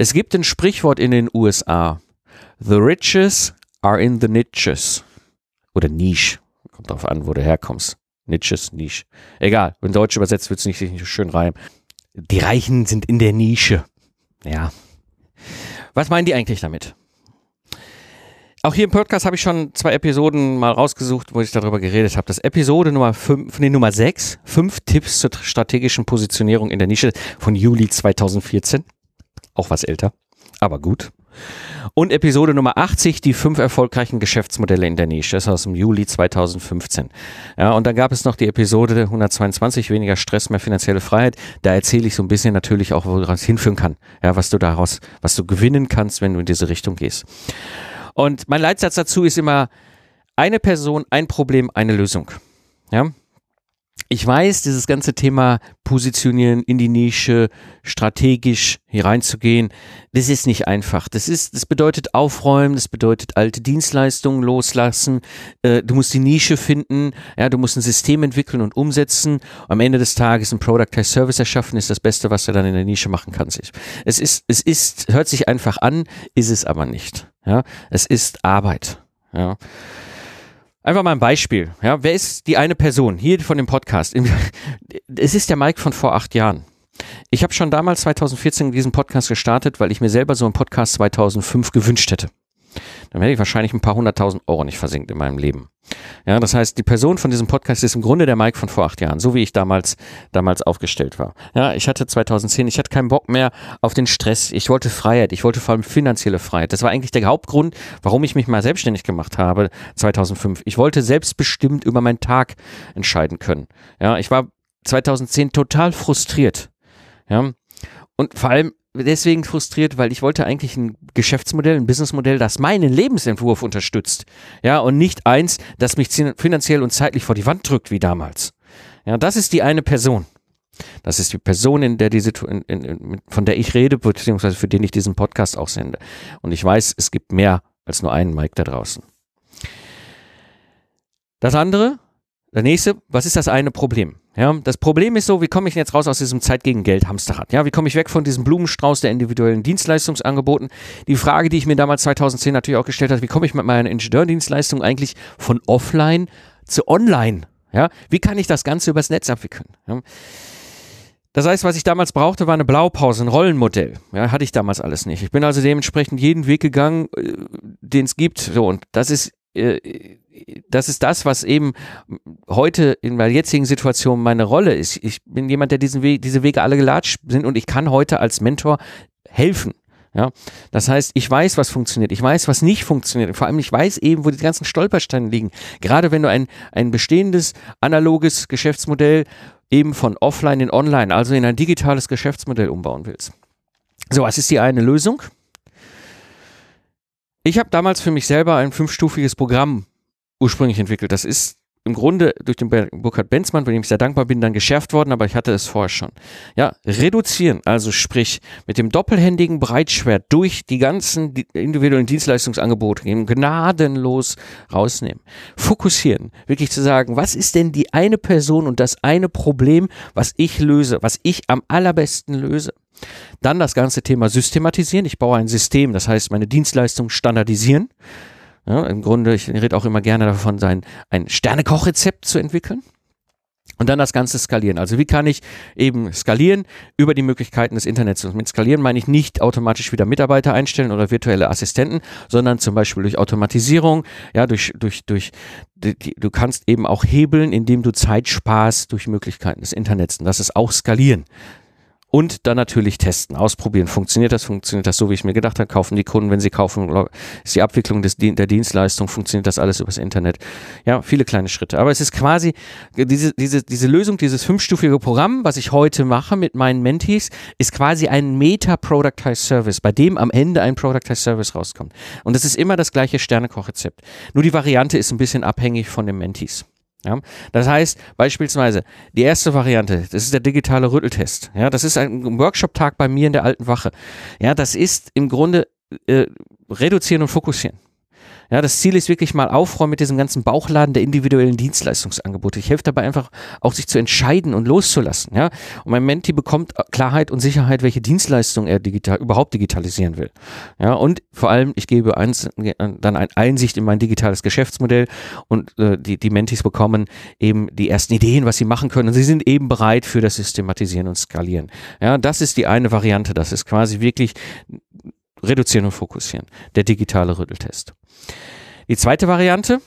Es gibt ein Sprichwort in den USA. The riches are in the niches. Oder Niche. Kommt drauf an, wo du herkommst. Niches, Nische. Egal, in Deutsch übersetzt wird es nicht, nicht schön reimen. Die Reichen sind in der Nische. Ja. Was meinen die eigentlich damit? Auch hier im Podcast habe ich schon zwei Episoden mal rausgesucht, wo ich darüber geredet habe. Das Episode Nummer 5, nee, Nummer 6, fünf Tipps zur strategischen Positionierung in der Nische von Juli 2014 auch was älter, aber gut. Und Episode Nummer 80, die fünf erfolgreichen Geschäftsmodelle in der Nische. Das ist aus dem Juli 2015. Ja, und dann gab es noch die Episode 122, weniger Stress, mehr finanzielle Freiheit. Da erzähle ich so ein bisschen natürlich auch, wo das hinführen kann. Ja, was du daraus, was du gewinnen kannst, wenn du in diese Richtung gehst. Und mein Leitsatz dazu ist immer, eine Person, ein Problem, eine Lösung. Ja, ich weiß, dieses ganze Thema Positionieren in die Nische, strategisch hier reinzugehen, das ist nicht einfach. Das ist, das bedeutet aufräumen, das bedeutet alte Dienstleistungen loslassen. Äh, du musst die Nische finden, ja, du musst ein System entwickeln und umsetzen. Am Ende des Tages ein Product as Service erschaffen ist das Beste, was du dann in der Nische machen kannst. Es ist, es ist, hört sich einfach an, ist es aber nicht. Ja, es ist Arbeit. Ja. Einfach mal ein Beispiel. Ja, wer ist die eine Person hier von dem Podcast? Es ist der Mike von vor acht Jahren. Ich habe schon damals 2014 diesen Podcast gestartet, weil ich mir selber so einen Podcast 2005 gewünscht hätte dann werde ich wahrscheinlich ein paar hunderttausend Euro nicht versinkt in meinem Leben. Ja, das heißt, die Person von diesem Podcast ist im Grunde der Mike von vor acht Jahren, so wie ich damals, damals aufgestellt war. Ja, ich hatte 2010, ich hatte keinen Bock mehr auf den Stress. Ich wollte Freiheit. Ich wollte vor allem finanzielle Freiheit. Das war eigentlich der Hauptgrund, warum ich mich mal selbstständig gemacht habe 2005. Ich wollte selbstbestimmt über meinen Tag entscheiden können. Ja, ich war 2010 total frustriert. Ja, und vor allem deswegen frustriert, weil ich wollte eigentlich ein Geschäftsmodell, ein Businessmodell, das meinen Lebensentwurf unterstützt. Ja, und nicht eins, das mich finanziell und zeitlich vor die Wand drückt, wie damals. Ja, das ist die eine Person. Das ist die Person, in der die in, in, von der ich rede, beziehungsweise für den ich diesen Podcast auch sende. Und ich weiß, es gibt mehr als nur einen Mike da draußen. Das andere, der nächste, was ist das eine Problem? Ja, das Problem ist so, wie komme ich jetzt raus aus diesem Zeit gegen Geld Hamsterrad? Ja, wie komme ich weg von diesem Blumenstrauß der individuellen Dienstleistungsangeboten? Die Frage, die ich mir damals 2010 natürlich auch gestellt habe, wie komme ich mit meiner Ingenieurdienstleistung eigentlich von offline zu online? Ja, wie kann ich das Ganze übers Netz abwickeln? Ja. Das heißt, was ich damals brauchte, war eine Blaupause, ein Rollenmodell. Ja, hatte ich damals alles nicht. Ich bin also dementsprechend jeden Weg gegangen, äh, den es gibt. So, und das ist äh, das ist das, was eben heute in meiner jetzigen Situation meine Rolle ist. Ich bin jemand, der diesen Weg, diese Wege alle gelatscht sind und ich kann heute als Mentor helfen. Ja, das heißt, ich weiß, was funktioniert, ich weiß, was nicht funktioniert. Vor allem, ich weiß eben, wo die ganzen Stolpersteine liegen. Gerade wenn du ein, ein bestehendes analoges Geschäftsmodell eben von offline in online, also in ein digitales Geschäftsmodell umbauen willst. So, was ist die eine Lösung? Ich habe damals für mich selber ein fünfstufiges Programm ursprünglich entwickelt. Das ist im Grunde durch den Burkhard Benzmann, bei dem ich sehr dankbar bin, dann geschärft worden, aber ich hatte es vorher schon. Ja, reduzieren, also sprich mit dem doppelhändigen Breitschwert durch die ganzen individuellen Dienstleistungsangebote gehen, gnadenlos rausnehmen. Fokussieren, wirklich zu sagen, was ist denn die eine Person und das eine Problem, was ich löse, was ich am allerbesten löse. Dann das ganze Thema systematisieren. Ich baue ein System, das heißt meine Dienstleistung standardisieren. Ja, Im Grunde, ich rede auch immer gerne davon, sein, ein Sternekochrezept zu entwickeln. Und dann das Ganze skalieren. Also wie kann ich eben skalieren über die Möglichkeiten des Internets? Und mit skalieren meine ich nicht automatisch wieder Mitarbeiter einstellen oder virtuelle Assistenten, sondern zum Beispiel durch Automatisierung, ja, durch, durch, durch, die, du kannst eben auch hebeln, indem du Zeit sparst durch Möglichkeiten des Internets. Und das ist auch skalieren und dann natürlich testen, ausprobieren. Funktioniert das? Funktioniert das so, wie ich mir gedacht habe? Kaufen die Kunden, wenn sie kaufen? Ist die Abwicklung des, der Dienstleistung? Funktioniert das alles übers Internet? Ja, viele kleine Schritte. Aber es ist quasi diese, diese, diese Lösung, dieses fünfstufige Programm, was ich heute mache mit meinen Mentees, ist quasi ein Meta-Productized Service, bei dem am Ende ein Productized Service rauskommt. Und es ist immer das gleiche Sternekochrezept. Nur die Variante ist ein bisschen abhängig von den Mentees. Ja, das heißt beispielsweise die erste Variante, das ist der digitale Rütteltest. Ja, das ist ein Workshop-Tag bei mir in der alten Wache. Ja, das ist im Grunde äh, reduzieren und fokussieren. Ja, das Ziel ist wirklich mal aufräumen mit diesem ganzen Bauchladen der individuellen Dienstleistungsangebote. Ich helfe dabei einfach auch sich zu entscheiden und loszulassen. Ja, und mein Menti bekommt Klarheit und Sicherheit, welche Dienstleistung er digital überhaupt digitalisieren will. Ja, und vor allem ich gebe eins, dann ein Einsicht in mein digitales Geschäftsmodell und äh, die die Mentis bekommen eben die ersten Ideen, was sie machen können. Und sie sind eben bereit für das Systematisieren und Skalieren. Ja, das ist die eine Variante. Das ist quasi wirklich reduzieren und fokussieren. Der digitale Rütteltest. Die zweite Variante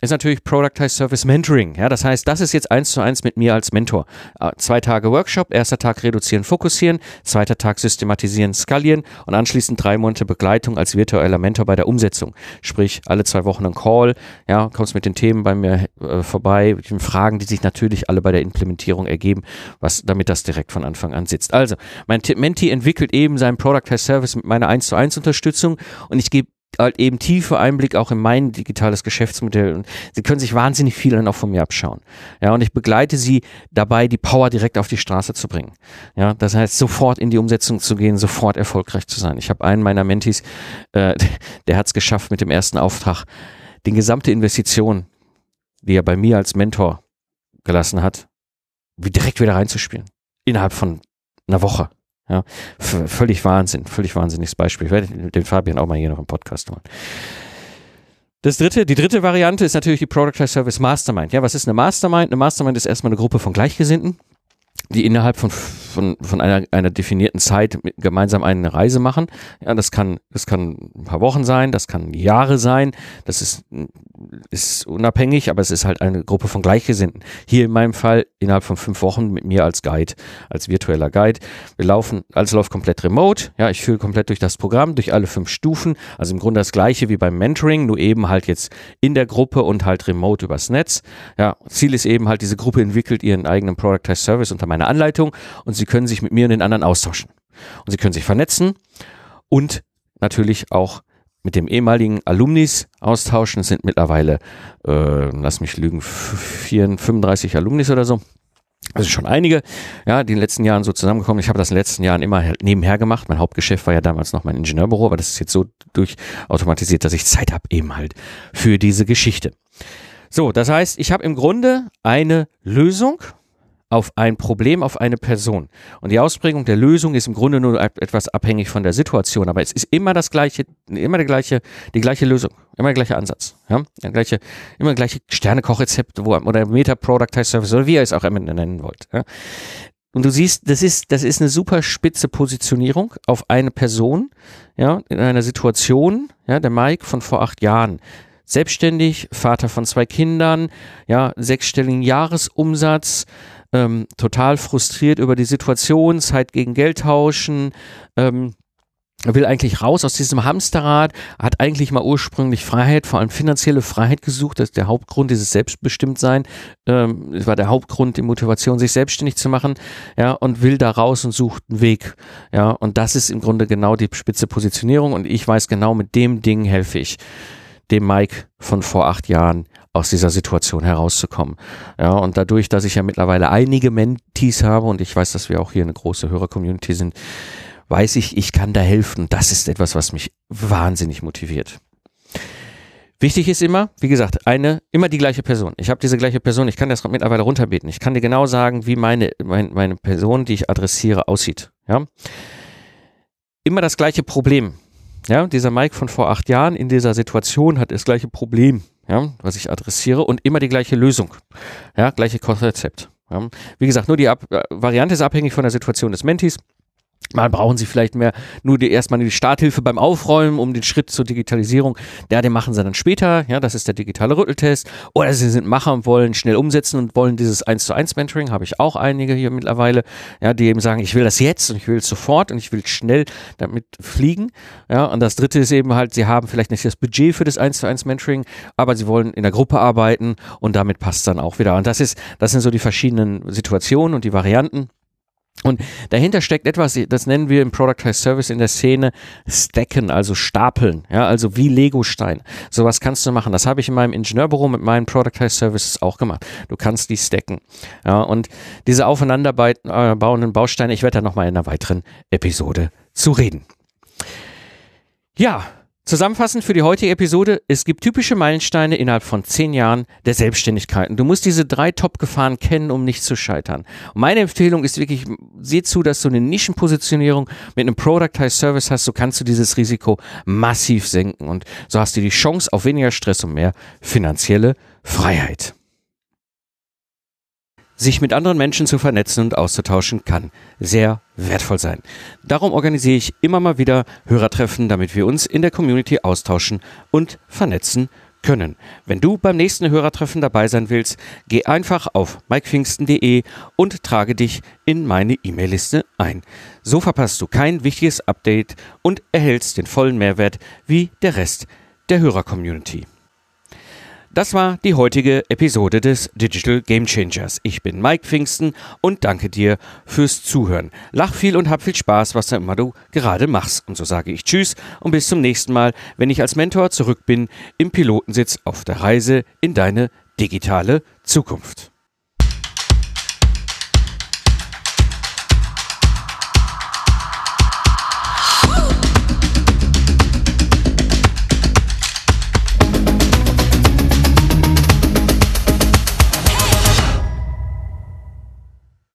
ist natürlich Productized Service Mentoring. Ja, das heißt, das ist jetzt eins zu eins mit mir als Mentor. Äh, zwei Tage Workshop, erster Tag reduzieren, fokussieren, zweiter Tag systematisieren, skalieren und anschließend drei Monate Begleitung als virtueller Mentor bei der Umsetzung. Sprich, alle zwei Wochen ein Call, ja, kommst mit den Themen bei mir äh, vorbei, mit den Fragen, die sich natürlich alle bei der Implementierung ergeben, was, damit das direkt von Anfang an sitzt. Also, mein Menti entwickelt eben seinen Productized Service mit meiner 1 zu 1 Unterstützung und ich gebe halt eben tiefe Einblick auch in mein digitales Geschäftsmodell und sie können sich wahnsinnig viel dann auch von mir abschauen. Ja, und ich begleite sie dabei, die Power direkt auf die Straße zu bringen. Ja, das heißt, sofort in die Umsetzung zu gehen, sofort erfolgreich zu sein. Ich habe einen meiner Mentis, äh, der hat es geschafft mit dem ersten Auftrag, die gesamte Investition, die er bei mir als Mentor gelassen hat, direkt wieder reinzuspielen. Innerhalb von einer Woche. Ja, völlig Wahnsinn, völlig wahnsinniges Beispiel. Ich werde den Fabian auch mal hier noch im Podcast holen. Das dritte, die dritte Variante ist natürlich die Product Service Mastermind. Ja, was ist eine Mastermind? Eine Mastermind ist erstmal eine Gruppe von Gleichgesinnten, die innerhalb von, von, von einer, einer definierten Zeit gemeinsam eine Reise machen. Ja, das kann, das kann ein paar Wochen sein, das kann Jahre sein, das ist, ist unabhängig, aber es ist halt eine Gruppe von Gleichgesinnten. Hier in meinem Fall innerhalb von fünf Wochen mit mir als Guide, als virtueller Guide. Wir laufen, alles läuft komplett remote. Ja, ich fühle komplett durch das Programm, durch alle fünf Stufen. Also im Grunde das gleiche wie beim Mentoring, nur eben halt jetzt in der Gruppe und halt remote übers Netz. Ja, Ziel ist eben halt, diese Gruppe entwickelt ihren eigenen Productized Service unter meiner eine Anleitung und Sie können sich mit mir und den anderen austauschen. Und Sie können sich vernetzen und natürlich auch mit dem ehemaligen Alumnis austauschen. Es sind mittlerweile, äh, lass mich lügen, 34, 35 Alumnis oder so. Also schon einige, ja, die in den letzten Jahren so zusammengekommen. Ich habe das in den letzten Jahren immer nebenher gemacht. Mein Hauptgeschäft war ja damals noch mein Ingenieurbüro, aber das ist jetzt so durchautomatisiert, dass ich Zeit habe eben halt für diese Geschichte. So, das heißt, ich habe im Grunde eine Lösung auf ein Problem, auf eine Person. Und die Ausprägung der Lösung ist im Grunde nur etwas abhängig von der Situation, aber es ist immer das gleiche, immer der gleiche, die gleiche Lösung, immer der gleiche Ansatz, ja, der gleiche, immer der gleiche Sternekochrezept, wo, oder Meta Product Service oder wie ihr es auch immer nennen wollt. Ja. Und du siehst, das ist, das ist eine super spitze Positionierung auf eine Person, ja, in einer Situation, ja, der Mike von vor acht Jahren selbstständig, Vater von zwei Kindern, ja, sechsstelligen Jahresumsatz, ähm, total frustriert über die Situation, Zeit gegen Geld tauschen, ähm, will eigentlich raus aus diesem Hamsterrad, hat eigentlich mal ursprünglich Freiheit, vor allem finanzielle Freiheit gesucht. Das ist der Hauptgrund, dieses Selbstbestimmtsein. Ähm, das war der Hauptgrund, die Motivation, sich selbstständig zu machen. Ja, und will da raus und sucht einen Weg. Ja, und das ist im Grunde genau die spitze Positionierung. Und ich weiß genau, mit dem Ding helfe ich dem Mike von vor acht Jahren aus dieser Situation herauszukommen. Ja, und dadurch, dass ich ja mittlerweile einige Mentees habe und ich weiß, dass wir auch hier eine große Hörer-Community sind, weiß ich, ich kann da helfen. Das ist etwas, was mich wahnsinnig motiviert. Wichtig ist immer, wie gesagt, eine, immer die gleiche Person. Ich habe diese gleiche Person, ich kann das mittlerweile runterbeten. Ich kann dir genau sagen, wie meine, meine, meine Person, die ich adressiere, aussieht. Ja? Immer das gleiche Problem. Ja, dieser Mike von vor acht Jahren in dieser Situation hat das gleiche Problem, ja, was ich adressiere und immer die gleiche Lösung. Ja, gleiche Konzept. Ja. Wie gesagt, nur die Ab Variante ist abhängig von der Situation des Mentis. Mal brauchen sie vielleicht mehr nur die, erstmal die Starthilfe beim Aufräumen, um den Schritt zur Digitalisierung. Ja, den machen sie dann später. Ja, das ist der digitale Rütteltest. Oder sie sind Macher und wollen schnell umsetzen und wollen dieses 1 zu 1 Mentoring. Habe ich auch einige hier mittlerweile. Ja, die eben sagen, ich will das jetzt und ich will es sofort und ich will schnell damit fliegen. Ja, und das dritte ist eben halt, sie haben vielleicht nicht das Budget für das 1 zu 1 Mentoring, aber sie wollen in der Gruppe arbeiten und damit passt dann auch wieder. Und das ist, das sind so die verschiedenen Situationen und die Varianten. Und dahinter steckt etwas, das nennen wir im Productized Service in der Szene Stacken, also Stapeln, ja, also wie Lego-Stein. Sowas kannst du machen. Das habe ich in meinem Ingenieurbüro mit meinen Productized Services auch gemacht. Du kannst die stacken. Ja, und diese aufeinanderbauenden Bausteine, ich werde da nochmal in einer weiteren Episode zu reden. Ja, Zusammenfassend für die heutige Episode, es gibt typische Meilensteine innerhalb von zehn Jahren der Selbstständigkeiten. Du musst diese drei Top-Gefahren kennen, um nicht zu scheitern. Und meine Empfehlung ist wirklich, sieh zu, dass du eine Nischenpositionierung mit einem Productized Service hast, so kannst du dieses Risiko massiv senken und so hast du die Chance auf weniger Stress und mehr finanzielle Freiheit. Sich mit anderen Menschen zu vernetzen und auszutauschen kann sehr wertvoll sein. Darum organisiere ich immer mal wieder Hörertreffen, damit wir uns in der Community austauschen und vernetzen können. Wenn du beim nächsten Hörertreffen dabei sein willst, geh einfach auf mikepfingsten.de und trage dich in meine E-Mail-Liste ein. So verpasst du kein wichtiges Update und erhältst den vollen Mehrwert wie der Rest der Hörer-Community. Das war die heutige Episode des Digital Game Changers. Ich bin Mike Pfingsten und danke dir fürs Zuhören. Lach viel und hab viel Spaß, was immer du gerade machst. Und so sage ich Tschüss und bis zum nächsten Mal, wenn ich als Mentor zurück bin im Pilotensitz auf der Reise in deine digitale Zukunft.